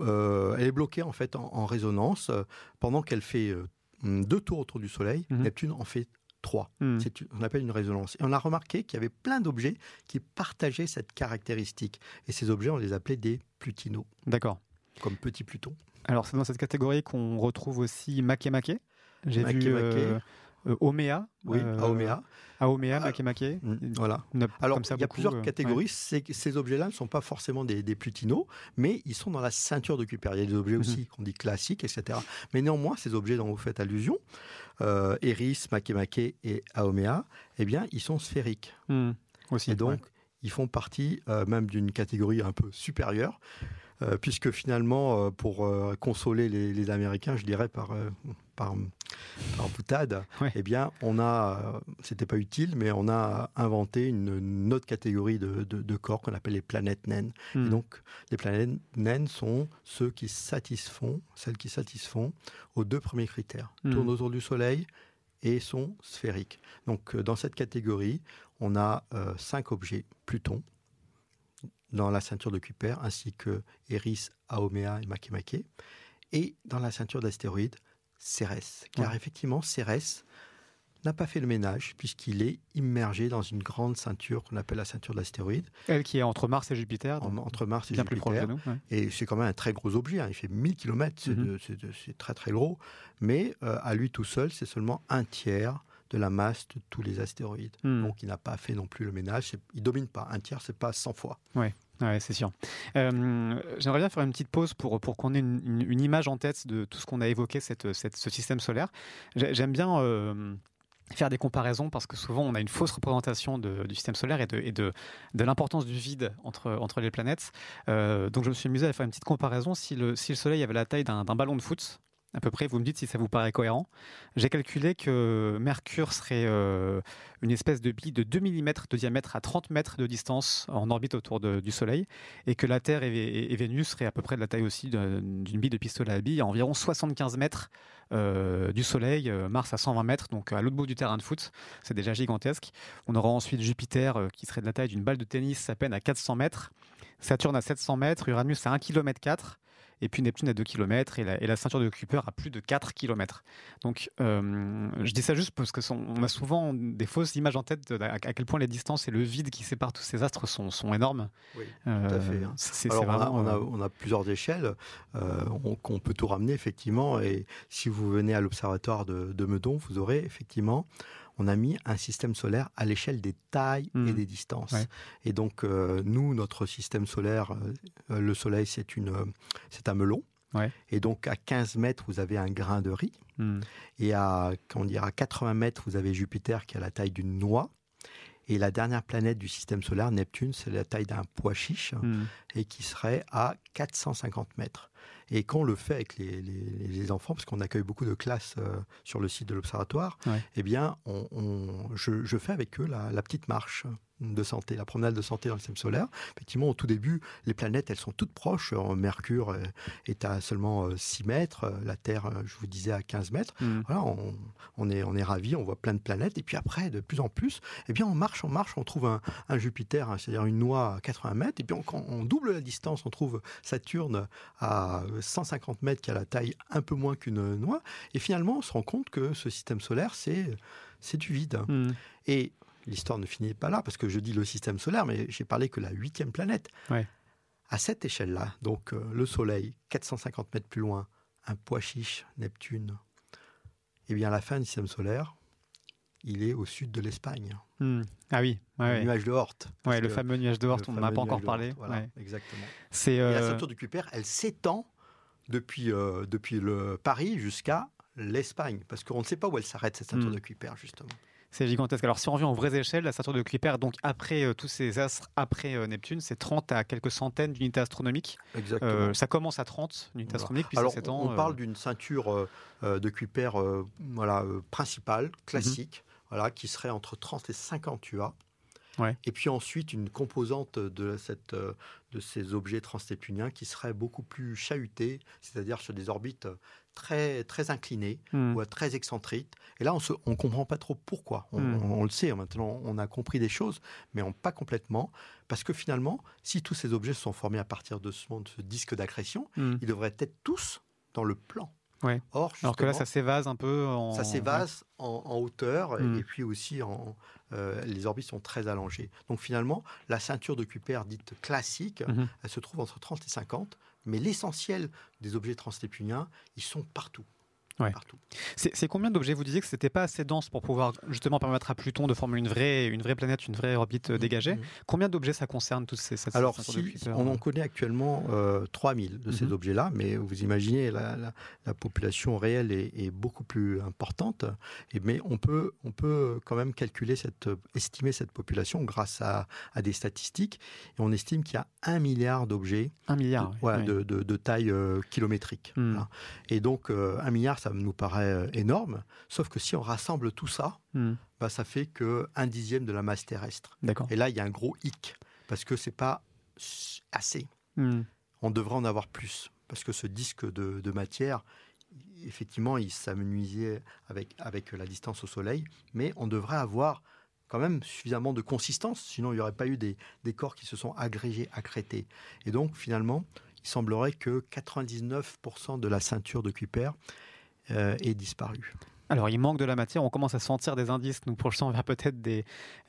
euh, elle est bloquée en fait en, résonance pendant qu'elle fait deux tours autour du Soleil. Mhm. Neptune en fait 3. Hmm. C'est, on appelle une résonance. Et on a remarqué qu'il y avait plein d'objets qui partageaient cette caractéristique. Et ces objets, on les appelait des plutinos. D'accord. Comme petit Pluton. Alors, c'est dans cette catégorie qu'on retrouve aussi Makemake. J'ai vu euh, euh, Omea. Oui, euh, Aomea. Aomea, Makemake. Voilà. Alors, il y a plusieurs catégories. Ces, objets-là ne sont pas forcément des, des, plutinos, mais ils sont dans la ceinture de Kuiper. Il y a des objets mhm. aussi qu'on dit classiques, etc. Mais néanmoins, ces objets dont vous faites allusion, euh, Eris, Makemake et Aomea, eh bien, ils sont sphériques. Hmm. Aussi, et donc, ils font partie même d'une catégorie un peu supérieure. Puisque finalement, pour consoler les, les, Américains, je dirais par, par, par boutade, eh bien, on a, c'était pas utile, mais on a inventé une, autre catégorie de, corps qu'on appelle les planètes naines. Et hmm. donc, les planètes naines sont ceux qui satisfont, celles qui satisfont aux deux premiers critères. Hmm. Tournent autour du Soleil et sont sphériques. Donc, euh, dans cette catégorie, on a euh, cinq objets Pluton dans la ceinture de Kuiper, ainsi que Eris, Aomea et Makemake. Et dans la ceinture d'astéroïdes, Cérès. Car effectivement, Cérès n'a pas fait le ménage puisqu'il est immergé dans une grande ceinture qu'on appelle la ceinture d'astéroïdes. Elle qui est entre Mars et Jupiter. entre Mars et bien Jupiter. Plus proche de nous, Et c'est quand même un très gros objet. Hein. Il fait 1000 km, mhm. c'est très très gros. Mais euh, à lui tout seul, c'est seulement un tiers de la masse de tous les astéroïdes. Hmm. Donc il n'a pas fait non plus le ménage. Il domine pas. Un tiers, c'est pas 100 fois. Oui. Ouais, c'est sûr. Euh, j'aimerais bien faire une petite pause pour, pour qu'on ait une, image en tête de tout ce qu'on a évoqué, cette, ce système solaire. J'aime bien euh, faire des comparaisons parce que souvent on a une fausse représentation du système solaire et de, et de, de l'importance du vide entre, entre les planètes. Euh, donc je me suis amusé à faire une petite comparaison. Si le, si le Soleil avait la taille d'un ballon de foot, à peu près, vous me dites si ça vous paraît cohérent. J'ai calculé que Mercure serait euh, une espèce de bille de 2 mm de diamètre à 30 mètres de distance en orbite autour du Soleil, et que la Terre et, Vénus seraient à peu près de la taille aussi d'une bille de pistolet à billes, à environ 75 mètres euh, du Soleil, euh, Mars à 120 mètres, donc à l'autre bout du terrain de foot, c'est déjà gigantesque. On aura ensuite Jupiter qui serait de la taille d'une balle de tennis à peine à 400 mètres, Saturne à 700 mètres, Uranus à 1 km 4 et puis Neptune à 2 km et la, ceinture de Kuiper à plus de 4 km. Donc euh, je dis ça juste parce que on a souvent des fausses images en tête de, à, quel point les distances et le vide qui sépare tous ces astres sont, sont énormes. Oui, tout à fait. on, a, plusieurs échelles euh, qu'on peut tout ramener effectivement et si vous venez à l'observatoire de, de Meudon, vous aurez effectivement on a mis un système solaire à l'échelle des tailles et hmm. des distances. Et donc, euh, nous, notre système solaire, euh, le Soleil, c'est une, c'est un melon. Et donc, à 15 mètres, vous avez un grain de riz. Hmm. Et à, on dira, 80 mètres, vous avez Jupiter qui a la taille d'une noix. Et la dernière planète du système solaire, Neptune, c'est la taille d'un pois chiche hmm. et qui serait à 450 mètres. Et quand on le fait avec les, enfants, parce qu'on accueille beaucoup de classes sur le site de l'Observatoire, eh bien, on, je, fais avec eux la petite marche de santé, la promenade de santé dans le système solaire. Effectivement, au tout début, les planètes, elles sont toutes proches. Euh, Mercure euh, est à seulement 6 euh, mètres, la Terre, je vous disais, à 15 mètres. Mm. Voilà, on, est, on est ravis, on voit plein de planètes. Et puis après, de plus en plus, eh bien, on marche, on marche, on trouve un, Jupiter, hein, c'est-à-dire une noix à 80 mètres. Et puis, quand on, double la distance, on trouve Saturne à 150 mètres, qui a la taille un peu moins qu'une noix. Et finalement, on se rend compte que ce système solaire, c'est c'est du vide. Mm. Et l'histoire ne finit pas là, parce que je dis le système solaire, mais j'ai parlé que la huitième planète. À cette échelle-là, donc euh, le Soleil, 450 mètres plus loin, un pois chiche, Neptune, eh bien à la fin du système solaire, il est au sud de l'Espagne. Hmm. Ah oui, le nuage de Hort. Ouais, le fameux nuage de Hort, on n'en a pas encore parlé. exactement. C'est Et la euh, ceinture de Kuiper, elle s'étend depuis, euh, depuis le Paris jusqu'à l'Espagne, parce qu'on ne sait pas où elle s'arrête, cette ceinture hmm. de Kuiper, justement. C'est gigantesque. Alors, si on revient aux vraies échelles, la ceinture de Kuiper, donc après euh, tous ces astres, après euh, Neptune, c'est 30 à quelques centaines d'unités astronomiques. Exactement. Euh, ça commence à 30 unités astronomiques, puis Alors, ça on, parle d'une ceinture de Kuiper voilà, principale, classique, mhm. voilà, qui serait entre 30 et 50 UA. Ouais. Et puis ensuite, une composante de, cette, de ces objets transneptuniens qui serait beaucoup plus chahutée, c'est-à-dire sur des orbites très, très incliné hmm. ou très excentrique. Et là, on ne on comprend pas trop pourquoi. Hmm. On, le sait, maintenant, on a compris des choses, mais on, pas complètement. Parce que finalement, si tous ces objets sont formés à partir de ce, de ce disque d'accrétion, hmm. ils devraient être tous dans le plan. Ouais. Or, Alors que là, ça s'évase un peu. En... Ça s'évase en, hauteur et puis aussi en, euh, les orbites sont très allongées. Donc finalement, la ceinture de Kuiper dite classique, mhm. elle se trouve entre 30 et 50 mais l'essentiel des objets transnéptuniens, ils sont partout. C'est combien d'objets? Vous disiez que c'était pas assez dense pour pouvoir justement permettre à Pluton de former une vraie, une vraie planète, une vraie orbite euh, mmh, dégagée. Mmh. Combien d'objets ça concerne tous ces, Alors, si, on en connaît actuellement euh, 3000 de ces mmh. objets-là, mais vous imaginez la, la, population réelle est, beaucoup plus importante. Et, mais on peut, on peut quand même calculer cette, estimer cette population grâce à, à des statistiques. Et on estime qu'il y a un milliard d'objets. Un milliard. De, de, de, taille euh, kilométrique. Et donc euh, un milliard, ça ça nous paraît euh, énorme. Sauf que si on rassemble tout ça, hmm. bah, ça fait que un dixième de la masse terrestre. Et là, il y a un gros hic parce que c'est pas assez. Hmm. On devrait en avoir plus parce que ce disque de, matière, effectivement, il s'amenuisait avec, avec la distance au Soleil, mais on devrait avoir quand même suffisamment de consistance, sinon il n'y aurait pas eu des, des, corps qui se sont agrégés, accrétés. Et donc finalement, il semblerait que 99% de la ceinture de Kuiper est disparu. Alors, il manque de la matière, on commence à sentir des indices, nous projetons vers peut-être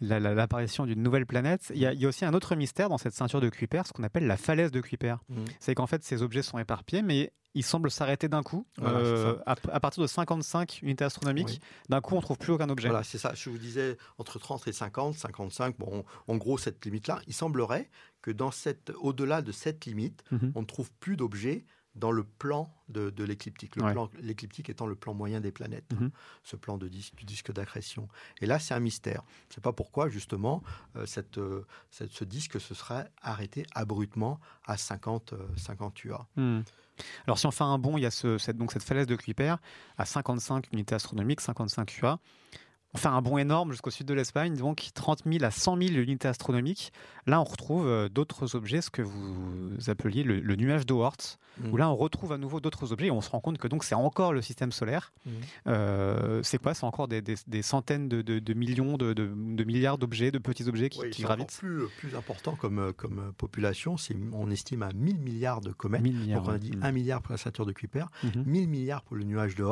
l'apparition d'une nouvelle planète. Il y, a, aussi un autre mystère dans cette ceinture de Kuiper, ce qu'on appelle la falaise de Kuiper. Mmh. C'est qu'en fait, ces objets sont éparpillés, mais ils semblent s'arrêter d'un coup. Euh, à, partir de 55 unités astronomiques, d'un coup, on ne trouve plus aucun objet. Voilà, c'est ça. Je vous disais entre 30 et 50, 55, bon, en gros, cette limite-là, il semblerait que dans cette, au-delà de cette limite, mmh on ne trouve plus d'objets dans le plan de, l'écliptique. L'écliptique étant le plan moyen des planètes, mhm. ce plan de du disque d'accrétion. Et là, c'est un mystère. Je ne sais pas pourquoi, justement, euh, euh, cette, ce disque se serait arrêté abruptement à 50, 50 UA. Alors, si on fait un bond, il y a cette, donc cette falaise de Kuiper à 55 unités astronomiques, 55 UA on fait un bond énorme jusqu'au sud de l'Espagne, donc 30 000 à 100 000 unités astronomiques. Là, on retrouve euh, d'autres objets, ce que vous appeliez le, nuage d'Oort, où mm. là, on retrouve à nouveau d'autres objets et on se rend compte que donc c'est encore le système solaire. Mm. Euh, c'est quoi? C'est encore des, centaines de, millions, de, milliards d'objets, de petits objets qui, qui gravitent? plus, plus important comme, comme population, on estime à 1000 milliards de comètes. donc on a dit 1 mm. milliard pour la ceinture de Kuiper, 1000 mm-hmm. milliards pour le nuage de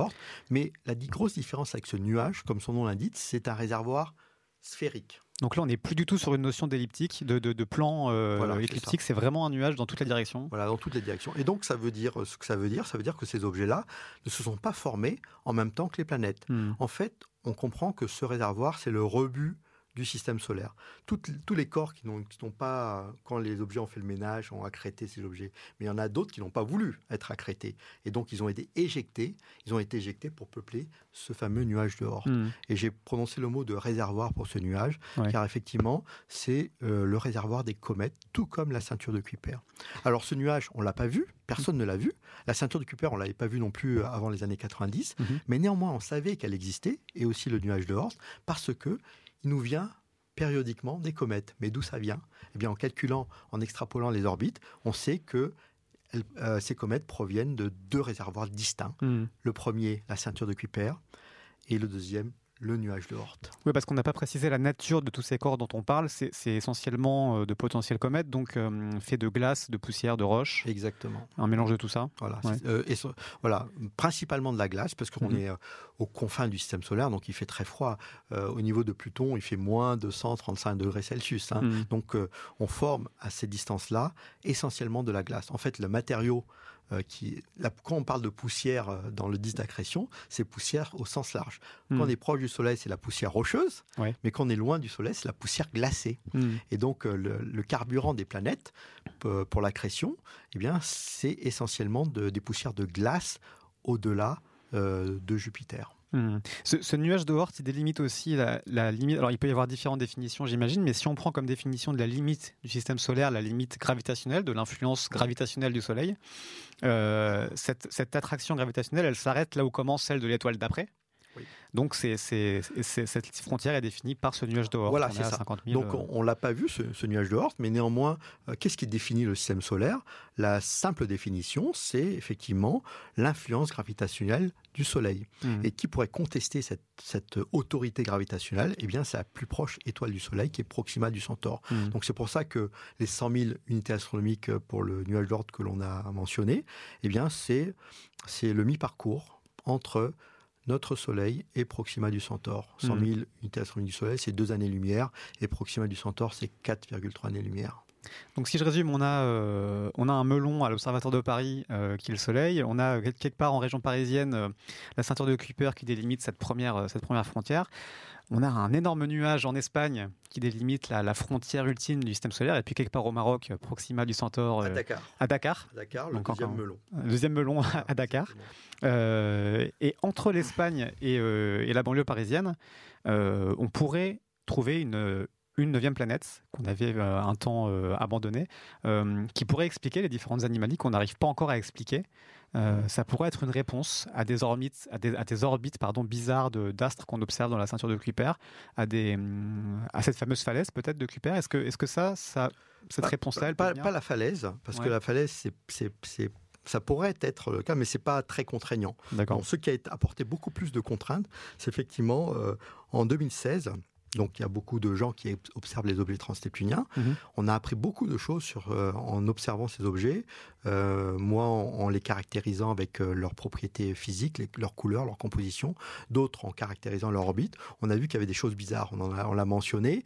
Mais la grosse différence avec ce nuage, comme son nom l'indique, c'est un réservoir sphérique. Donc là, on n'est plus du tout sur une notion d'elliptique, de, plan euh, écliptique. C'est vraiment un nuage dans toutes les directions. Voilà, dans toutes les directions. Et donc, ça veut dire ce que ça veut dire, ça veut dire que ces objets-là ne se sont pas formés en même temps que les planètes. Hmm. En fait, on comprend que ce réservoir, c'est le rebut du système solaire. tous les corps qui n'ont pas, quand les objets ont fait le ménage, ont accrété ces objets. Mais il y en a d'autres qui n'ont pas voulu être accrétés. Et donc, ils ont été éjectés. Ils ont été éjectés pour peupler ce fameux nuage de Oort. Hmm. Et j'ai prononcé le mot de réservoir pour ce nuage, car effectivement, c'est euh, le réservoir des comètes, tout comme la ceinture de Kuiper. Alors, ce nuage, on l'a pas vu, personne ne l'a vu. La ceinture de Kuiper, on l'avait pas vu non plus euh, avant les années 90, mhm. mais néanmoins, on savait qu'elle existait, et aussi le nuage de Oort, parce que il nous vient périodiquement des comètes. Mais d'où ça vient? Eh bien, en calculant, en extrapolant les orbites, on sait que euh, ces comètes proviennent de deux réservoirs distincts. Hmm. Le premier, la ceinture de Kuiper, et le deuxième, le nuage de Oort. Oui, parce qu'on n'a pas précisé la nature de tous ces corps dont on parle. C'est essentiellement euh, de potentiels comètes, donc euh, fait de glace, de poussière, de roche. Exactement. Un mélange de tout ça. Voilà. Euh, et, voilà. Principalement de la glace, parce qu'on mhm. est aux confins du système solaire, donc il fait très froid. au niveau de Pluton, il fait moins de 135 degrés Celsius. Hein. Mhm. Donc on forme à ces distances-là essentiellement de la glace. En fait, le matériau euh, qui, quand on parle de poussière euh, dans le disque d'accrétion, c'est poussière au sens large. Quand hmm. on est proche du Soleil, c'est la poussière rocheuse, mais quand on est loin du Soleil, c'est la poussière glacée. Hmm. Et donc euh, le, carburant des planètes pour l'accrétion, eh bien, c'est essentiellement des poussières de glace au-delà de Jupiter. Hmm. Ce, nuage de Oort, il délimite aussi la, limite. Alors, il peut y avoir différentes définitions, j'imagine, mais si on prend comme définition de la limite du système solaire la limite gravitationnelle, de l'influence gravitationnelle du Soleil, euh, cette, cette, attraction gravitationnelle, elle s'arrête là où commence celle de l'étoile d'après. Donc c'est, cette frontière est définie par ce nuage de Oort. Voilà, c'est ça. Donc euh, on ne l'a pas vu, ce, nuage de Oort, mais néanmoins, euh, qu'est-ce qui définit le système solaire? La simple définition, c'est effectivement l'influence gravitationnelle du Soleil. Mmh. Et qui pourrait contester cette, cette, autorité gravitationnelle? Eh bien, c'est la plus proche étoile du Soleil, qui est Proxima du Centaure. Mmh. Donc c'est pour ça que les 100 000 unités astronomiques pour le nuage d'Oort que l'on a mentionné, eh bien, c'est, c'est le mi-parcours entre notre Soleil et Proxima du Centaure. 100 000 mmh. unités astronomiques du Soleil, c'est deux années-lumière, et Proxima du Centaure, c'est 4,3 années-lumière. Donc si je résume, on a, euh, on a un melon à l'Observatoire de Paris euh, qui est le Soleil. On a quelque part en région parisienne euh, la ceinture de Kuiper qui délimite cette première, cette première frontière. On a un énorme nuage en Espagne qui délimite la, frontière ultime du système solaire. Et puis quelque part au Maroc, Proxima du Centaure. à Dakar. À Dakar. Dakar, le deuxième melon. deuxième melon à Dakar. et entre l'Espagne et, et, la banlieue parisienne, on pourrait trouver une, une neuvième planète qu'on avait euh, un temps euh, abandonnée, euh, qui pourrait expliquer les différentes anomalies qu'on n'arrive pas encore à expliquer. ça pourrait être une réponse à des orbites, à des, orbites pardon, bizarres d'astres qu'on observe dans la ceinture de Kuiper, à, des, hum, à cette fameuse falaise peut-être de Kuiper. Est-ce que, est -ce que ça, ça cette réponse-là, pas, pas, la falaise, parce que la falaise, c'est ça pourrait être le cas, mais c'est pas très contraignant. ce qui a apporté beaucoup plus de contraintes, c'est effectivement en 2016, donc il y a beaucoup de gens qui observent les objets transneptuniens. Mhm. On a appris beaucoup de choses sur, euh, en observant ces objets. Euh, moi, en, les caractérisant avec euh, leurs propriétés physiques, leurs couleurs, leur composition. D'autres en caractérisant leur orbite. On a vu qu'il y avait des choses bizarres. On, l'a mentionné.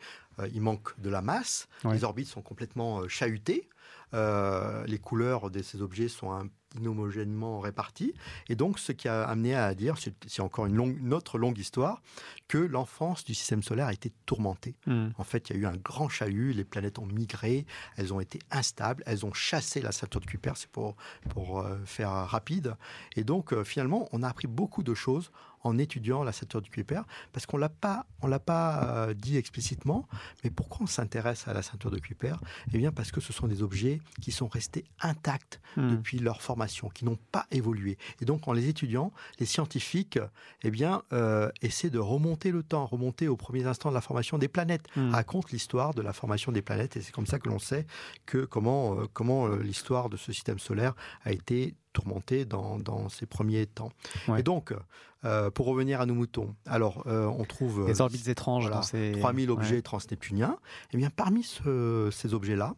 il manque de la masse. Les orbites sont complètement chahutées. les couleurs de ces objets sont un inhomogènement répartis. Et donc, ce qui a amené à dire, c'est encore une, longue, autre longue histoire, que l'enfance du système solaire a été tourmentée. Hmm. En fait, il y a eu un grand chahut, les planètes ont migré, elles ont été instables, elles ont chassé la de Kuiper, c'est pour, pour euh, faire rapide. Et donc, euh, finalement, on a appris beaucoup de choses en étudiant la ceinture de Kuiper, parce qu'on l'a pas, on l'a pas euh, dit explicitement, mais pourquoi on s'intéresse à la ceinture de Kuiper? Eh bien, parce que ce sont des objets qui sont restés intacts hmm. depuis leur formation, qui n'ont pas évolué. Et donc, en les étudiant, les scientifiques, eh bien, euh, essaient de remonter le temps, remonter aux premiers instants de la formation des planètes, hmm. racontent l'histoire de la formation des planètes, et c'est comme ça que l'on sait que comment, euh, comment l'histoire de ce système solaire a été tourmenté dans, dans ses premiers temps. Et donc, euh, pour revenir à nos moutons, alors euh, on trouve les orbites étranges dans ces 3000 objets transneptuniens. Et eh bien parmi ces objets-là,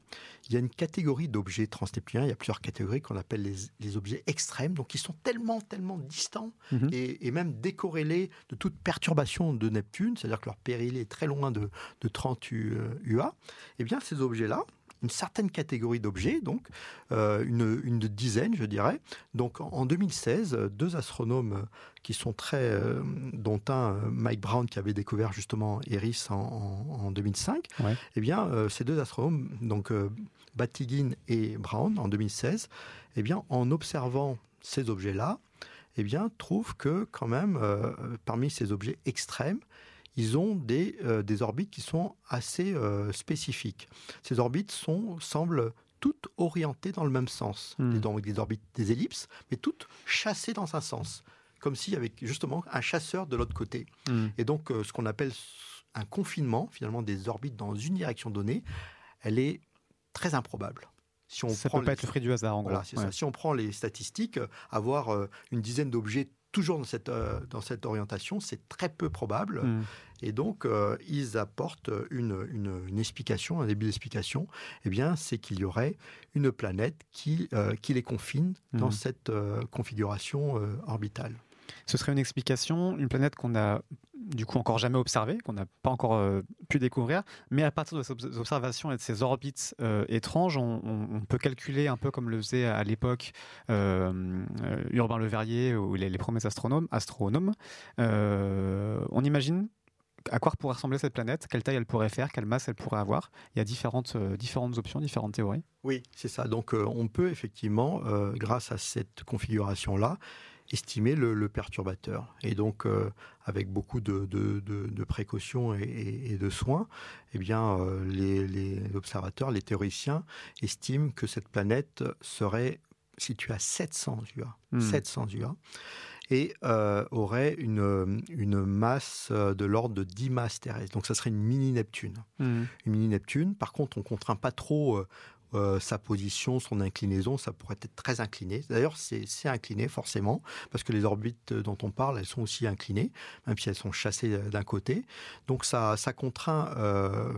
il y a une catégorie d'objets transneptuniens. Il y a plusieurs catégories qu'on appelle les, objets extrêmes, donc ils sont tellement tellement distants mhm. et, même décorrélés de toute perturbation de Neptune, c'est-à-dire que leur péril est très loin de, de 30 UA. Et bien ces objets-là, une certaine catégorie d'objets, donc une, une, dizaine, je dirais. Donc en 2016, deux astronomes qui sont très, dont un Mike Brown qui avait découvert justement Eris en, 2005. Eh bien, ces deux astronomes, donc Batygin et Brown en 2016, eh bien, en observant ces objets-là, eh bien, trouvent que quand même, euh, parmi ces objets extrêmes, ils ont des, euh, des orbites qui sont assez euh, spécifiques. Ces orbites sont, semblent toutes orientées dans le même sens, hmm. des, des orbites, des ellipses, mais toutes chassées dans un sens, comme s'il y avait justement un chasseur de l'autre côté. Hmm. Et donc, ce qu'on appelle un confinement, finalement, des orbites dans une direction donnée, elle est très improbable. Si on ça prend peut pas être le fruit du hasard, en gros. Si on prend les statistiques, euh, avoir euh, une dizaine d'objets toujours dans cette, euh, dans cette orientation, c'est très peu probable. Hmm. Et donc, ils apportent une, une, explication, un début d'explication. Eh bien, c'est qu'il y aurait une planète qui, qui les confine dans hmm. cette configuration orbitale. Ce serait une explication, une planète qu'on a du coup encore jamais observée, qu'on n'a pas encore euh, pu découvrir, mais à partir de ces observations et de ces orbites euh, étranges, on, peut calculer un peu comme le faisait à l'époque euh, Urbain Le Verrier ou les, premiers astronomes. astronomes. on imagine à quoi pourrait ressembler cette planète, quelle taille elle pourrait faire, quelle masse elle pourrait avoir. Il y a différentes, différentes options, différentes théories. Oui, c'est ça. Donc on peut effectivement, grâce à cette configuration-là, estimer le, perturbateur. Et donc, euh, avec beaucoup de, précautions et, de soins, eh bien, euh, les, observateurs, les théoriciens estiment que cette planète serait située à 700 UA. 700 UA et euh, aurait une, une masse de l'ordre de 10 masses terrestres. Donc ça serait une mini-Neptune. Hmm. Une mini-Neptune. Par contre, on ne contraint pas trop euh, sa position, son inclinaison, ça pourrait être très incliné. D'ailleurs, c'est incliné forcément, parce que les orbites dont on parle, elles sont aussi inclinées, même si elles sont chassées d'un côté. Donc ça, ça contraint euh,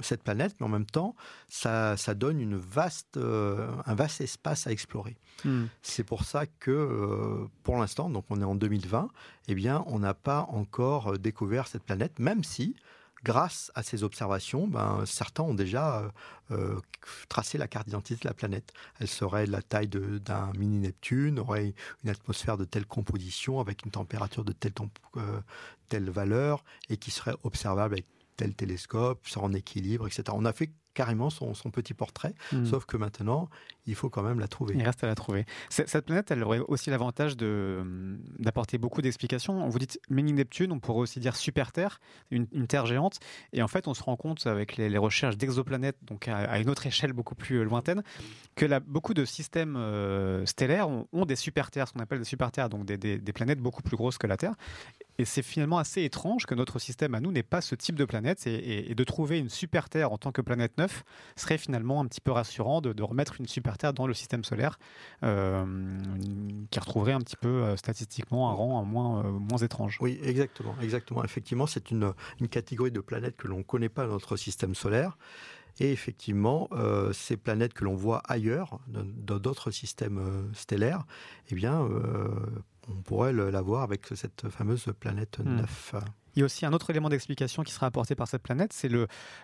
cette planète, mais en même temps, ça, ça donne une vaste, euh, un vaste espace à explorer. Hmm. C'est pour ça que, pour l'instant, donc on est en 2020, eh bien, on n'a pas encore découvert cette planète, même si grâce à ces observations, ben, certains ont déjà euh, euh, tracé la carte d'identité de la planète. Elle serait de la taille d'un mini-Neptune, aurait une atmosphère de telle composition, avec une température de telle, euh, telle valeur, et qui serait observable avec tel télescope, serait en équilibre, etc. On a fait carrément son, petit portrait, hmm. sauf que maintenant, il faut quand même la trouver. Il reste à la trouver. Cette planète, elle aurait aussi l'avantage d'apporter beaucoup d'explications. Vous dites mini-Neptune, on pourrait aussi dire super-Terre, une, Terre géante. Et en fait, on se rend compte avec les, recherches d'exoplanètes, donc à, une autre échelle beaucoup plus euh, lointaine, que beaucoup de systèmes euh, stellaires ont, des super-Terres, ce qu'on appelle des super-Terres, donc des, planètes beaucoup plus grosses que la Terre. Et c'est finalement assez étrange que notre système à nous n'ait pas ce type de planète et, de trouver une super-Terre en tant que planète neuve serait finalement un petit peu rassurant de, de remettre une super Dans le système solaire, euh, qui retrouverait un petit peu euh, statistiquement un rang moins, euh, moins étrange. Oui, exactement. exactement. Effectivement, c'est une, une catégorie de planètes que l'on ne connaît pas dans notre système solaire. Et effectivement, ces planètes que l'on voit ailleurs, dans d'autres systèmes stellaires, eh bien, on pourrait l'avoir avec cette fameuse planète 9. Hmm. Il y a aussi un autre élément d'explication qui sera apporté par cette planète, c'est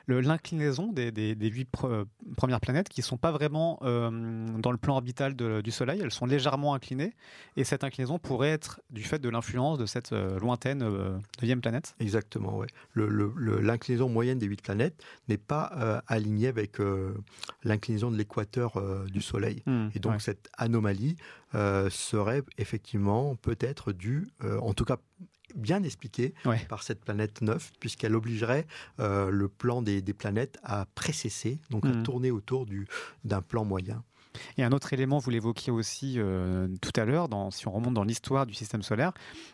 l'inclinaison le, des, huit premières planètes qui ne sont pas vraiment euh, dans le plan orbital du Soleil, elles sont légèrement inclinées, et cette inclinaison pourrait être du fait de l'influence de cette euh, lointaine euh, neuvième planète. Exactement, oui. L'inclinaison moyenne des huit planètes n'est pas alignée avec l'inclinaison de l'équateur du Soleil. Hmm, et donc cette anomalie serait effectivement peut-être due, en tout cas bien expliquée par cette planète 9, puisqu'elle obligerait euh, le plan des, planètes à précesser, donc à hmm. tourner autour d'un plan moyen. Et un autre élément, vous l'évoquiez aussi euh, tout à l'heure, si on remonte dans l'histoire du système solaire,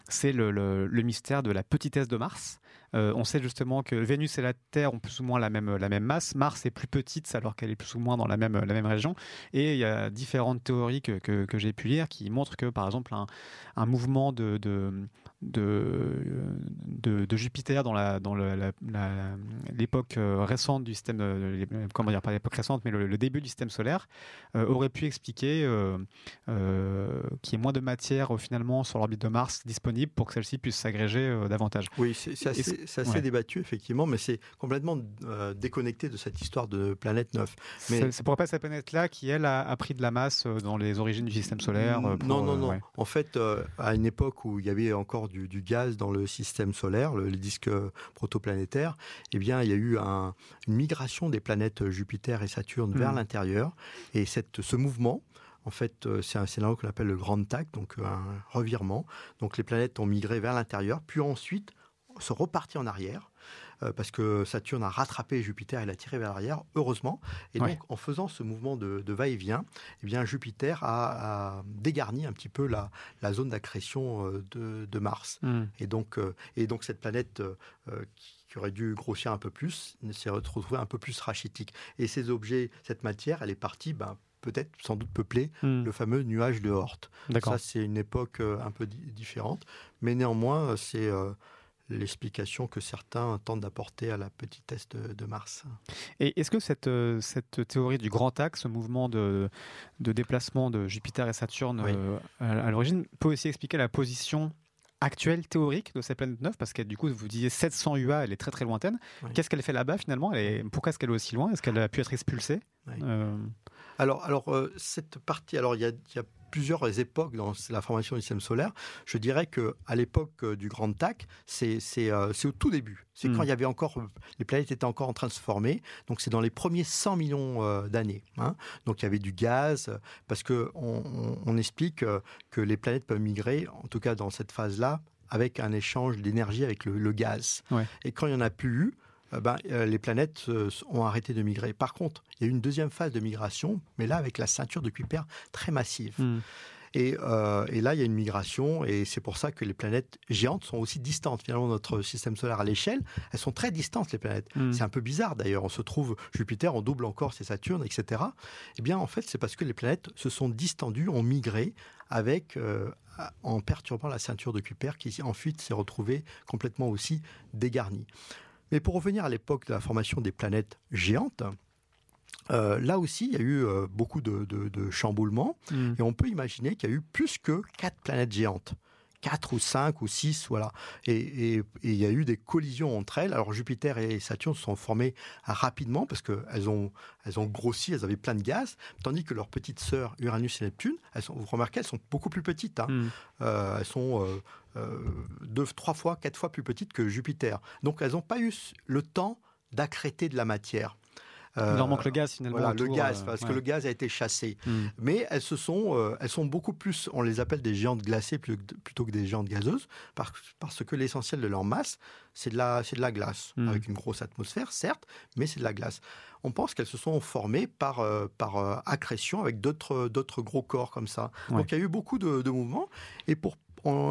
c'est le, mystère de la petitesse de Mars. Euh, on sait justement que Vénus et la Terre ont plus ou moins la même, la même masse. Mars est plus petite alors qu'elle est plus ou moins dans la même, la même région. Et il y a différentes théories que, que, j'ai pu lire qui montrent que, par exemple, un, un mouvement de, de, de, de, Jupiter dans la dans l'époque euh, récente du système, euh, comment dire, pas l'époque récente, mais le, début du système solaire, aurait pu expliquer qu'il y ait moins de matière finalement sur l'orbite de Mars disponible pour que celle-ci puisse s'agréger davantage. Oui, c'est assez, débattu, effectivement, mais c'est complètement euh, déconnecté de cette histoire de planète neuve. Mais... C'est pourquoi pas cette planète-là qui, elle, a, pris de la masse euh, dans les origines du système solaire Non, non, non. En fait, à une époque où il y avait encore du, gaz dans le système solaire, le, les disques protoplanétaires, eh bien, il y a eu un, une migration des planètes Jupiter et Saturne vers hmm. l'intérieur. Et cette, ce mouvement, en fait, euh, c'est un scénario qu'on appelle le grand tac, donc euh, un revirement. Donc les planètes ont migré vers l'intérieur, puis ensuite se reparti en arrière euh, parce que Saturne a rattrapé Jupiter et l'a tiré vers l'arrière, heureusement. Et donc, en faisant ce mouvement de, va-et-vient, eh bien, Jupiter a, dégarni un petit peu la, zone d'accrétion de, Mars. Hmm. Et, donc, et donc, cette planète qui, aurait dû grossir un peu plus s'est retrouvée un peu plus rachitique. Et ces objets, cette matière, elle est partie ben, peut-être sans doute peupler hmm. le fameux nuage de Hort. Ça, c'est une époque euh, un peu différente, mais néanmoins, euh, c'est euh, l'explication que certains tentent d'apporter à la petite est de Mars. Et est-ce que cette, cette théorie du grand axe, ce mouvement de, de déplacement de Jupiter et Saturne à, l'origine, peut aussi expliquer la position actuelle théorique de cette planète neuve? Parce que du coup, vous disiez 700 UA, elle est très très lointaine. Qu'est-ce qu'elle fait là-bas finalement? Pourquoi est-ce qu'elle est aussi loin? Est-ce qu'elle a pu être expulsée? Alors, alors euh, cette partie, alors il y a, plusieurs époques dans la formation du système solaire. Je dirais que à l'époque euh, du Grand Tac, c'est euh, au tout début. C'est quand hmm. il y avait encore les planètes étaient encore en train de se former. Donc c'est dans les premiers 100 millions d'années. Hein. Donc il y avait du gaz parce que on, explique que les planètes peuvent migrer, en tout cas dans cette phase-là, avec un échange d'énergie avec le, gaz. Et quand il n'y en a plus eu, euh, ben, euh, les planètes euh, ont arrêté de migrer. Par contre, il y a eu une deuxième phase de migration, mais là avec la ceinture de Kuiper très massive. Hmm. Et, là, il y a une migration, et c'est pour ça que les planètes géantes sont aussi distantes. Finalement, notre système solaire à l'échelle, elles sont très distantes, les planètes. Hmm. C'est un peu bizarre d'ailleurs. On se trouve Jupiter, on double encore c'est Saturne, etc. Eh bien, en fait, c'est parce que les planètes se sont distendues, ont migré avec, en perturbant la ceinture de Kuiper, qui ensuite s'est retrouvée complètement aussi dégarnie. Mais pour revenir à l'époque de la formation des planètes géantes, euh, là aussi, il y a eu euh, beaucoup de, chamboulements hmm. et on peut imaginer qu'il y a eu plus que quatre planètes géantes. quatre ou cinq ou six, voilà. Et, il y a eu des collisions entre elles. Alors Jupiter et Saturne se sont formées rapidement parce qu'elles ont, elles ont grossi, elles avaient plein de gaz, tandis que leurs petites sœurs Uranus et Neptune, elles sont, vous remarquez, elles sont beaucoup plus petites. Hein. Hmm. Euh, elles sont euh, deux, trois fois, quatre fois plus petites que Jupiter. Donc elles n'ont pas eu le temps d'accréter de la matière. Il leur manque le gaz finalement. Voilà, le gaz, euh, parce que le gaz a été chassé. Hmm. Mais elles se sont, euh, elles sont beaucoup plus, on les appelle des géantes glacées plutôt que des géantes gazeuses, parce, que l'essentiel de leur masse, c'est de la, c'est de la glace, hmm. avec une grosse atmosphère, certes, mais c'est de la glace. On pense qu'elles se sont formées par, par accrétion avec d'autres, d'autres gros corps comme ça. Donc il y a eu beaucoup de, de mouvements. Et pour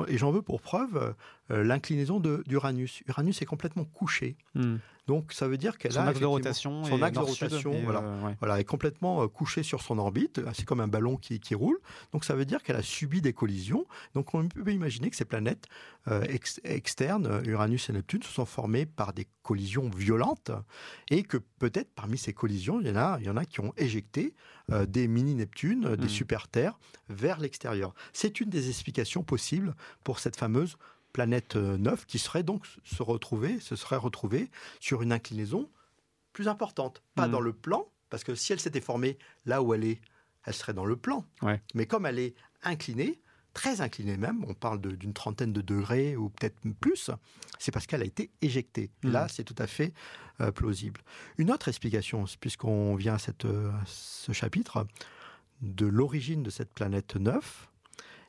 et j'en veux pour preuve euh, l'inclinaison d'Uranus. Uranus est complètement couché. Hmm. Donc ça veut dire qu'elle a axe de rotation, son axe de rotation, voilà, euh, voilà, est complètement euh, couché sur son orbite. C'est comme un ballon qui, qui, roule. Donc ça veut dire qu'elle a subi des collisions. Donc on peut imaginer que ces planètes externes, Uranus et Neptune, se sont formées par des collisions violentes et que peut-être parmi ces collisions, il y en a, il y en a qui ont éjecté des mini Neptunes, des hmm. super Terres vers l'extérieur. C'est une des explications possibles pour cette fameuse planète euh, neuve qui serait donc se retrouver, se serait retrouvée sur une inclinaison plus importante. Pas mmh. dans le plan, parce que si elle s'était formée là où elle est, elle serait dans le plan. Mais comme elle est inclinée, très inclinée même, on parle d'une trentaine de degrés ou peut-être plus, c'est parce qu'elle a été éjectée. Là, mmh. c'est tout à fait euh, plausible. Une autre explication, puisqu'on vient à, cette, euh, ce chapitre, de l'origine de cette planète neuve,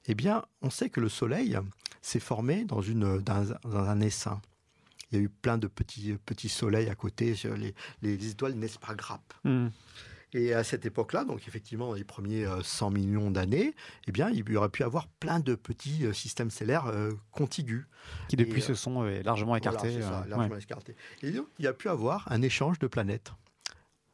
eh bien, on sait que le Soleil s'est formé dans, une, dans, un essaim. Il y a eu plein de petits, petits soleils à côté, les, les étoiles naissent par grappe. Hmm. Et à cette époque-là, donc effectivement, les premiers 100 euh, millions d'années, eh bien, il y aurait pu avoir plein de petits euh, systèmes stellaires euh, contigus. Qui depuis se sont largement écartés. largement écartés. Et donc, il y a pu avoir un échange de planètes.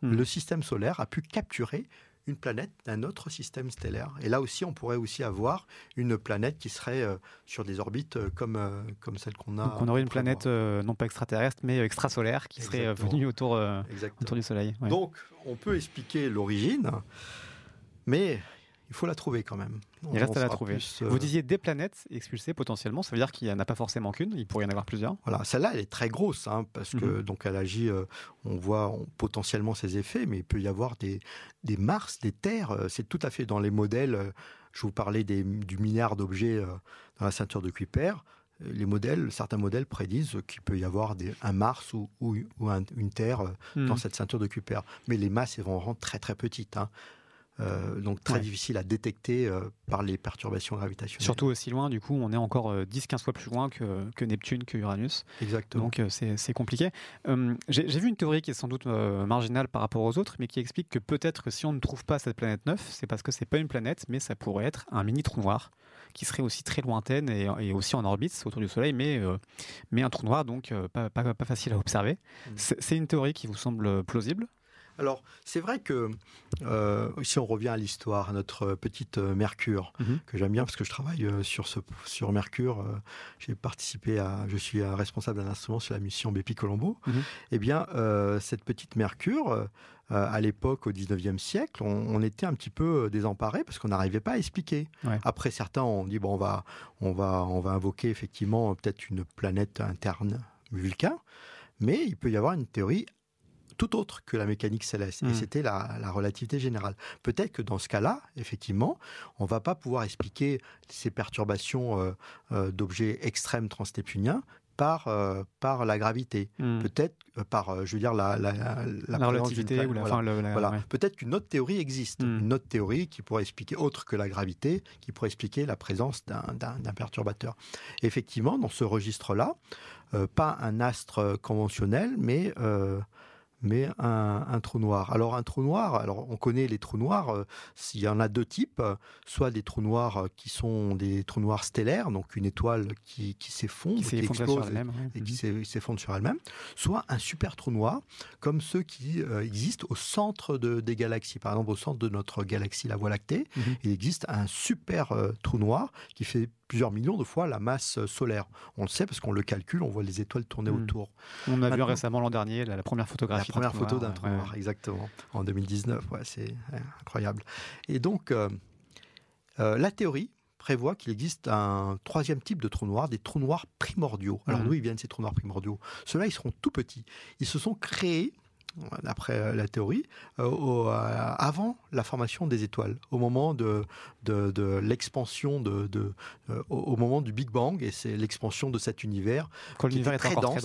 Hmm. Le système solaire a pu capturer une planète d'un autre système stellaire. Et là aussi, on pourrait aussi avoir une planète qui serait euh, sur des orbites euh, comme, euh, comme celle qu'on a. Donc on aurait une planète non pas extraterrestre, mais extrasolaire qui serait venue autour, autour du Soleil. Donc on peut expliquer l'origine, mais il faut la trouver quand même. il reste à la trouver. Vous disiez des planètes expulsées potentiellement, ça veut dire qu'il n'y en a pas forcément qu'une, il pourrait y en avoir plusieurs. Voilà, celle-là, elle est très grosse, hein, parce que mhm. donc elle agit, on voit potentiellement ses effets, mais il peut y avoir des, des Mars, des terres, c'est tout à fait dans les modèles. je vous parlais des, du milliard d'objets dans la ceinture de Kuiper les modèles, certains modèles prédisent qu'il peut y avoir des, un Mars ou, ou, une Terre euh, dans cette ceinture de Kuiper. Mais les masses vont rendre très très petites. Hein. Euh, donc très difficile à détecter euh, par les perturbations gravitationnelles. Surtout aussi loin, du coup, on est encore 10-15 fois plus loin que, que Neptune, que Uranus. Exactement. Donc c'est compliqué. J'ai vu une théorie qui est sans doute marginale par rapport aux autres, mais qui explique que peut-être si on ne trouve pas cette planète 9, c'est parce que c'est pas une planète, mais ça pourrait être un mini trou noir qui serait aussi très lointaine et, aussi en orbite autour du Soleil, mais, euh, mais un trou noir, donc euh, pas, pas, pas, facile à observer. Mm. C'est une théorie qui vous semble plausible? Alors, c'est vrai que euh, si on revient à l'histoire, à notre petite Mercure, mm-hmm. que j'aime bien parce que je travaille sur, ce, sur Mercure, j'ai participé à, je suis responsable d'un instrument sur la mission Bepi Colombo. Mm-hmm. Eh bien, cette petite Mercure, euh, à l'époque, au 19e siècle, on, était un petit peu euh, désemparés parce qu'on n'arrivait pas à expliquer. Après, certains ont dit bon, on va, on va, on va invoquer effectivement peut-être une planète interne Vulcain, mais il peut y avoir une théorie tout autre que la mécanique céleste. Et hmm. c'était la, relativité générale. Peut-être que dans ce cas-là, effectivement, on va pas pouvoir expliquer ces perturbations euh, d'objets extrêmes transnéptuniens par, euh, par la gravité, hmm. peut-être euh, par, euh, je veux dire, la, la, la, relativité ou la, voilà. Peut-être qu'une autre théorie existe, hmm. une autre théorie qui pourrait expliquer, autre que la gravité, qui pourrait expliquer la présence d'un perturbateur. effectivement, dans ce registre-là, pas un astre conventionnel, mais mais un, trou noir. Alors un trou noir, alors on connaît les trous noirs, euh, s'il y en a deux types, soit des trous noirs euh, qui sont des trous noirs stellaires, donc une étoile qui, qui s'effondre, qui, explose et, qui mhm. s'effondre sur elle-même, soit un super trou noir, comme ceux qui euh, existent au centre de, des galaxies. Par exemple, au centre de notre galaxie, la Voie lactée, mhm. il existe un super trou noir qui fait plusieurs millions de fois la masse euh, solaire. On le sait parce qu'on le calcule, on voit les étoiles tourner hmm. autour. On a vu récemment l'an dernier la, première photographie. Première photo d'un trou noir, exactement, en 2019. Ouais, c'est incroyable. Et donc, euh, euh, la théorie prévoit qu'il existe un troisième type de trou noir, des trous noirs primordiaux. Alors, hmm. d'où ils viennent ces trous noirs primordiaux? Ceux-là, ils seront tout petits. Ils se sont créés d'après euh, la théorie, euh, euh, avant la formation des étoiles, au moment de, de, l'expansion, de, de au, moment du Big Bang, et c'est l'expansion de cet univers Quand qui est très dense,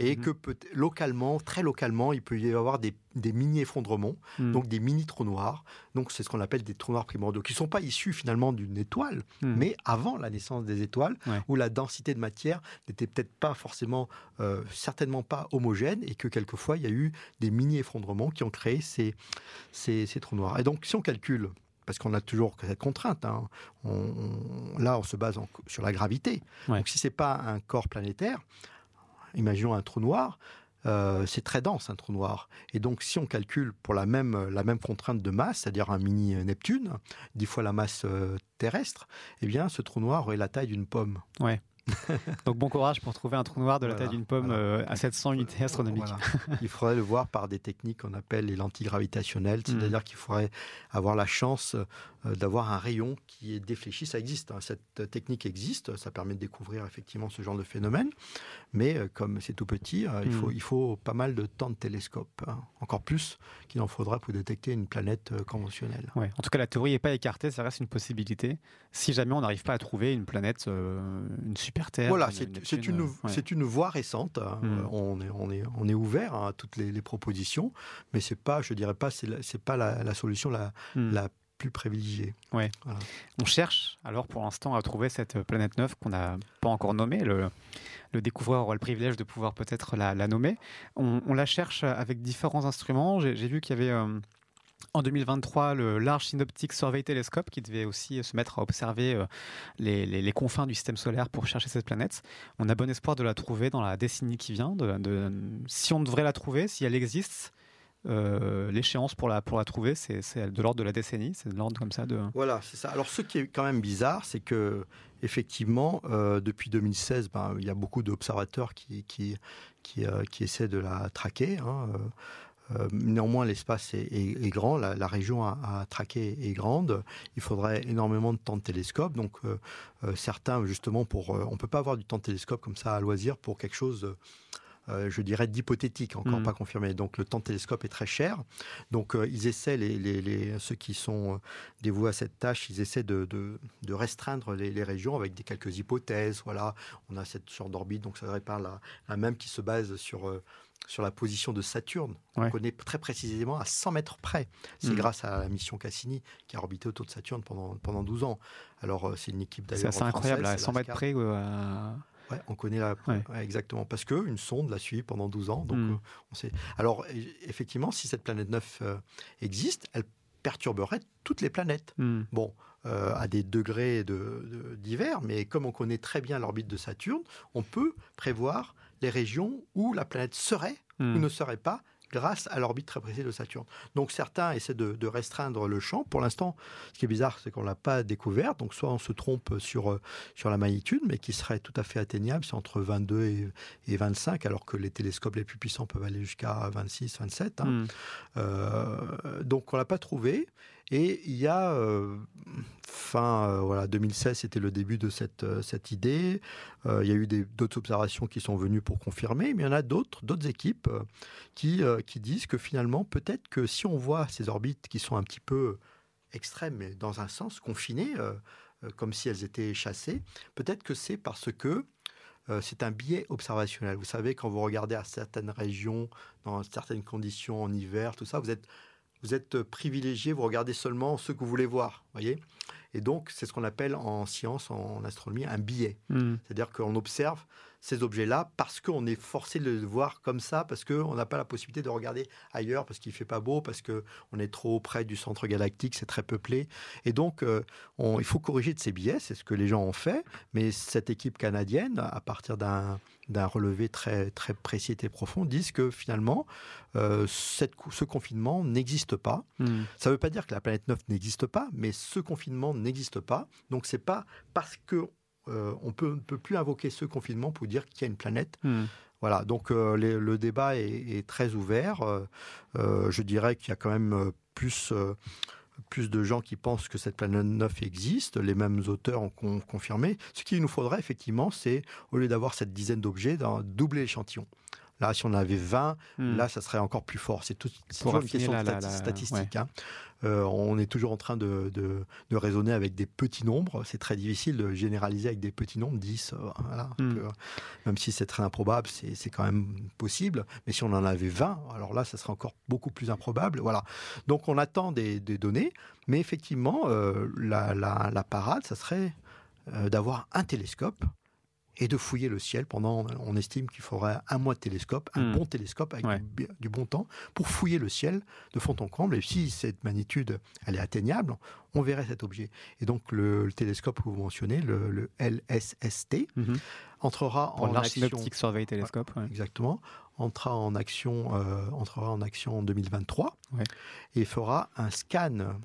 et mhm. que peut, localement, très localement, il peut y avoir des des mini-effondrements, hmm. donc des mini-trous noirs. Donc c'est ce qu'on appelle des trous noirs primordiaux, qui ne sont pas issus finalement d'une étoile, hmm. mais avant la naissance des étoiles, où la densité de matière n'était peut-être pas forcément, euh, certainement pas homogène, et que quelquefois il y a eu des mini-effondrements qui ont créé ces, ces, trous noirs. Et donc si on calcule parce qu'on a toujours cette contrainte. Hein, là, on se base sur la gravité. Donc, si c'est pas un corps planétaire, imaginons un trou noir, euh, c'est très dense un trou noir. Et donc si on calcule pour la même, la même contrainte de masse, c'est-à-dire un mini Neptune, dix fois la masse euh, terrestre, eh bien ce trou noir aurait la taille d'une pomme. Ouais. (laughs) Donc bon courage pour trouver un trou noir de la taille d'une pomme euh, à 700 unités astronomiques. Il faudrait le voir par des techniques qu'on appelle les lentilles gravitationnelles, (laughs) hmm. c'est-à-dire qu'il faudrait avoir la chance d'avoir un rayon qui est défléchi. Ça existe, hein. cette technique existe, ça permet de découvrir effectivement ce genre de phénomène, mais euh, comme c'est tout petit, il, hmm. faut, il faut pas mal de temps de télescope, hein. encore plus qu'il en faudra pour détecter une planète conventionnelle. Ouais. En tout cas, la théorie n'est pas écartée, ça reste une possibilité. Si jamais on n'arrive pas à trouver une planète, une super voilà, c'est une, c'est une voie récente. Hein. Hmm. On, est, on, est, on est ouvert à toutes les, propositions, mais c'est pas, je dirais pas, c'est pas la, solution la, hmm. la plus privilégiée. Ouais. On cherche alors pour l'instant à trouver cette planète neuve qu'on n'a pas encore nommée. Le, le découvreur aura le privilège de pouvoir peut-être la, nommer. On, la cherche avec différents instruments. J'ai vu qu'il y avait euh, en 2023 le Large Synoptic Survey Telescope qui devait aussi se mettre à observer euh, les, confins du système solaire pour chercher cette planète. On a bon espoir de la trouver dans la décennie qui vient. De, si on devrait la trouver, si elle existe, euh, l'échéance pour la, trouver, c'est de l'ordre de la décennie, c'est de l'ordre comme ça de... Voilà, c'est ça. Alors ce qui est quand même bizarre, c'est que effectivement, euh, depuis 2016, ben, il y a beaucoup d'observateurs qui, qui, essaient de la traquer. Hein, néanmoins, l'espace est, grand, la, région à, traquer est grande. Il faudrait énormément de temps de télescope. Donc, certains, justement, pour, on peut pas avoir du temps de télescope comme ça à loisir pour quelque chose euh, je dirais, d'hypothétique, encore mm. pas confirmé. Donc le temps de télescope est très cher. Donc euh, ils essaient, les, ceux qui sont euh, dévoués à cette tâche, ils essaient de, restreindre les, régions avec des quelques hypothèses. Voilà, on a cette sorte d'orbite, donc ça devrait pas la, même qui se base sur sur la position de Saturne. On connaît très précisément à 100 mètres près. C'est mm. grâce à la mission Cassini qui a orbité autour de Saturne pendant, pendant 12 ans. Alors, c'est une équipe d'ailleurs. C'est incroyable, à 100 mètres près on connaît la, exactement parce que une sonde l'a suivi pendant 12 ans. Donc hmm. euh, on sait. Alors effectivement, si cette planète 9 euh, existe, elle perturberait toutes les planètes. Hmm. Bon, euh, à des degrés de, divers, mais comme on connaît très bien l'orbite de Saturne, on peut prévoir les régions où la planète serait ou hmm. ne serait pas grâce à l'orbite très précise de Saturne. Donc certains essaient de, restreindre le champ. Pour l'instant, ce qui est bizarre, c'est qu'on ne l'a pas découvert. Donc soit on se trompe sur, euh, sur la magnitude, mais qui serait tout à fait atteignable, c'est entre 22 et, et, 25, alors que les télescopes les plus puissants peuvent aller jusqu'à 26, 27. Hein. Hmm. Euh, donc on ne l'a pas trouvé. Et il y a euh, fin euh, voilà 2016, c'était le début de cette euh, cette idée. il y a eu d'autres observations qui sont venues pour confirmer, mais il y en a d'autres d'autres équipes qui qui disent que finalement peut-être que si on voit ces orbites qui sont un petit peu extrêmes, mais dans un sens confinées, comme si elles étaient chassées, peut-être que c'est parce que c'est un biais observationnel. Vous savez, quand vous regardez à certaines régions, dans certaines conditions en hiver, tout ça, vous êtes vous êtes privilégié, vous regardez seulement ce que vous voulez voir, voyez? Et donc, c'est ce qu'on appelle en science, en astronomie, un biais. Hmm. C'est-à-dire qu'on observe ces objets-là parce qu'on est forcé de les voir comme ça, parce qu'on n'a pas la possibilité de regarder ailleurs, parce qu'il fait pas beau, parce qu'on est trop près du centre galactique, c'est très peuplé. Et donc, euh, il faut corriger de ces biais, c'est ce que les gens ont fait. Mais cette équipe canadienne, à partir d'un d'un relevé très, très précis et profond, disent que finalement, euh, cette, ce confinement n'existe pas. Hmm. Ça ne veut pas dire que la planète 9 n'existe pas, mais ce confinement n'existe pas. Donc, c'est pas parce que euh, on peut, ne peut plus invoquer ce confinement pour dire qu'il y a une planète. Hmm. Voilà, donc euh, le débat est, très ouvert. Je dirais qu'il y a quand même plus, plus de gens qui pensent que cette planète 9 existe. Les mêmes auteurs ont confirmé. Ce qu'il nous faudrait effectivement, c'est, au lieu d'avoir cette dizaine d'objets, doubler l'échantillon. Là, si on avait 20, hmm. là, ça serait encore plus fort. C'est tout, toujours une question statistique. Hein. Euh, on est toujours en train de, raisonner avec des petits nombres. C'est très difficile de généraliser avec des petits nombres, 10. Euh, hmm. euh, même si c'est très improbable, c'est quand même possible. Mais si on en avait 20, alors là, ça serait encore beaucoup plus improbable. Voilà. Donc on attend des, données. Mais effectivement, la, la, parade, ça serait d'avoir un télescope et de fouiller le ciel pendant, on estime qu'il faudrait un mois de télescope, un hmm. bon télescope avec du, bon temps, pour fouiller le ciel de fond en comble. Et si cette magnitude, elle est atteignable, on verrait cet objet. Et donc le, télescope que vous mentionnez, le, LSST, mhm. entrera en action. Survey Telescope. Exactement. Entrera en action, euh, entrera en action en 2023 et fera un scan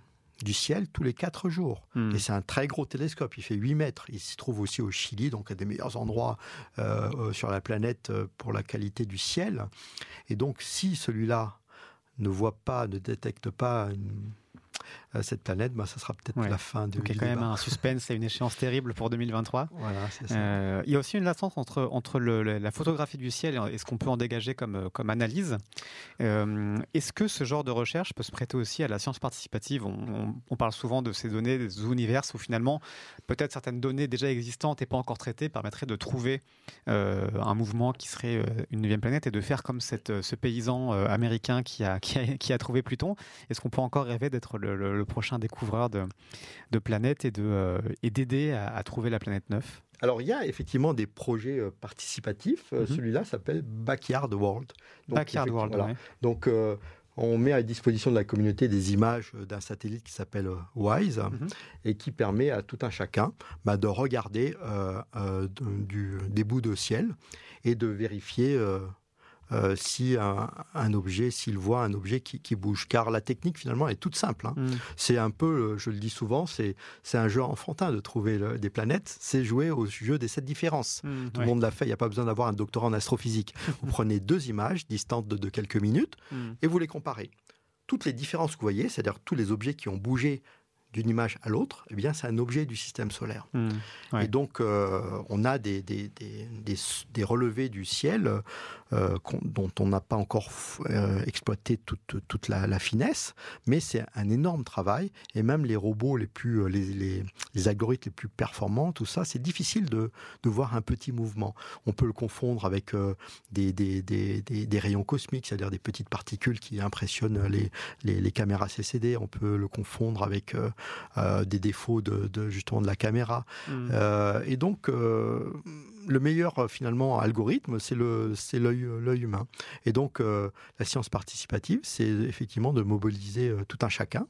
du ciel tous les quatre jours. Hmm. Et c'est un très gros télescope, il fait 8 mètres. Il s'y trouve aussi au Chili, donc à des meilleurs endroits euh, euh, sur la planète euh, pour la qualité du ciel. Et donc si celui-là ne voit pas, ne détecte pas une cette planète, bah, ça sera peut-être la fin de. Donc il y a quand même un suspense et une échéance terrible pour 2023. Voilà, ça. Euh, il y a aussi une latence entre, entre le, la photographie du ciel et ce qu'on peut en dégager comme, comme analyse. Euh, est-ce que ce genre de recherche peut se prêter aussi à la science participative? On, on, parle souvent de ces données, des univers où finalement peut-être certaines données déjà existantes et pas encore traitées permettraient de trouver un mouvement qui serait une neuvième planète et de faire comme cette, ce paysan américain qui a, qui a, qui a trouvé Pluton. Est-ce qu'on peut encore rêver d'être le, le prochain découvreur de, de planètes et euh, et d'aider à, trouver la planète 9 alors, il y a effectivement des projets euh, participatifs. Euh, mhm. Celui-là s'appelle Backyard World. Donc, Backyard World, voilà. Donc, on met à disposition de la communauté des images d'un satellite qui s'appelle WISE mhm. et qui permet à tout un chacun bah, de regarder du, des bouts de ciel et de vérifier euh, si un, objet, s'il voit un objet qui, bouge. Car la technique, finalement, est toute simple. Hein. Mm. C'est un peu, je le dis souvent, c'est un jeu enfantin de trouver des planètes. C'est jouer au jeu des sept différences. Mm, Tout le monde l'a fait, il n'y a pas besoin d'avoir un doctorat en astrophysique. vous (laughs) prenez deux images distantes de, quelques minutes mm. et vous les comparez. Toutes les différences que vous voyez, c'est-à-dire tous les objets qui ont bougé d'une image à l'autre, eh bien, c'est un objet du système solaire. Et donc, euh, on a des, des, des, des, relevés du ciel euh, dont on n'a pas encore euh, exploité toute, toute la, finesse, mais c'est un énorme travail. Et même les robots les plus, les, les, les algorithmes les plus performants, tout ça, c'est difficile de, de, voir un petit mouvement. On peut le confondre avec des, des, rayons cosmiques, c'est-à-dire des petites particules qui impressionnent les, les, caméras CCD. On peut le confondre avec euh, des défauts de, justement de la caméra. Mm. Euh, et donc euh, le meilleur finalement algorithme, c'est le c'est l'œil l'œil humain. Et donc la science participative, c'est effectivement de mobiliser tout un chacun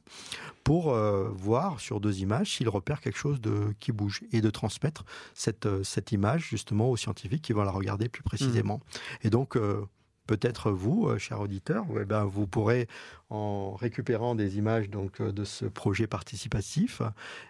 pour voir sur deux images s'il repère quelque chose de qui bouge et de transmettre cette cette image justement aux scientifiques qui vont la regarder plus précisément. Mm. Et donc peut-être vous, cher auditeur, eh ben, vous pourrez en récupérant des images donc euh, de ce projet participatif,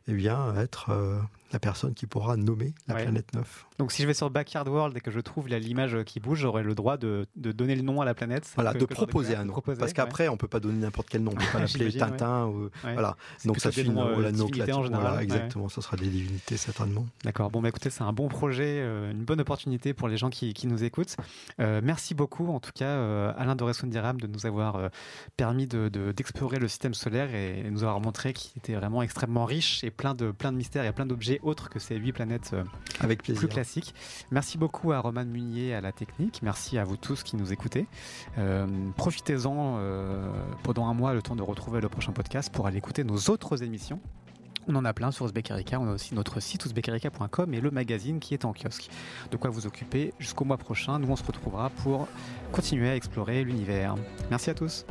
eh bien être euh, la personne qui pourra nommer la planète 9. Donc si je vais sur Backyard World et que je trouve l'image qui bouge, j'aurai le droit de, donner le nom à la planète. Voilà, de proposer un nom. Parce qu'après, on on peut pas donner n'importe quel nom. On peut pas (laughs) l'appeler Tintin. Ou, voilà. Donc ça suit euh, la nomenclature. En général. exactement, ça sera des divinités certainement. D'accord. Bon, bah, écoutez, c'est un bon projet, une bonne opportunité pour les gens qui, nous écoutent. merci beaucoup, en tout cas, Alain Doré-Diram, de nous avoir permis d'explorer le système solaire et nous avoir montré qu'il était vraiment extrêmement riche et plein de, plein de mystères et plein d'objets autres que ces huit planètes euh, Avec plaisir. plus classiques. Merci beaucoup à Roman Munier à la technique. Merci à vous tous qui nous écoutez. Euh, profitez-en euh, pendant un mois le temps de retrouver le prochain podcast pour aller écouter nos autres émissions. On en a plein sur Uzbekerika. On a aussi notre site uzbekerika.com et le magazine qui est en kiosque. De quoi vous occuper jusqu'au mois prochain. Nous, on se retrouvera pour continuer à explorer l'univers. Merci à tous.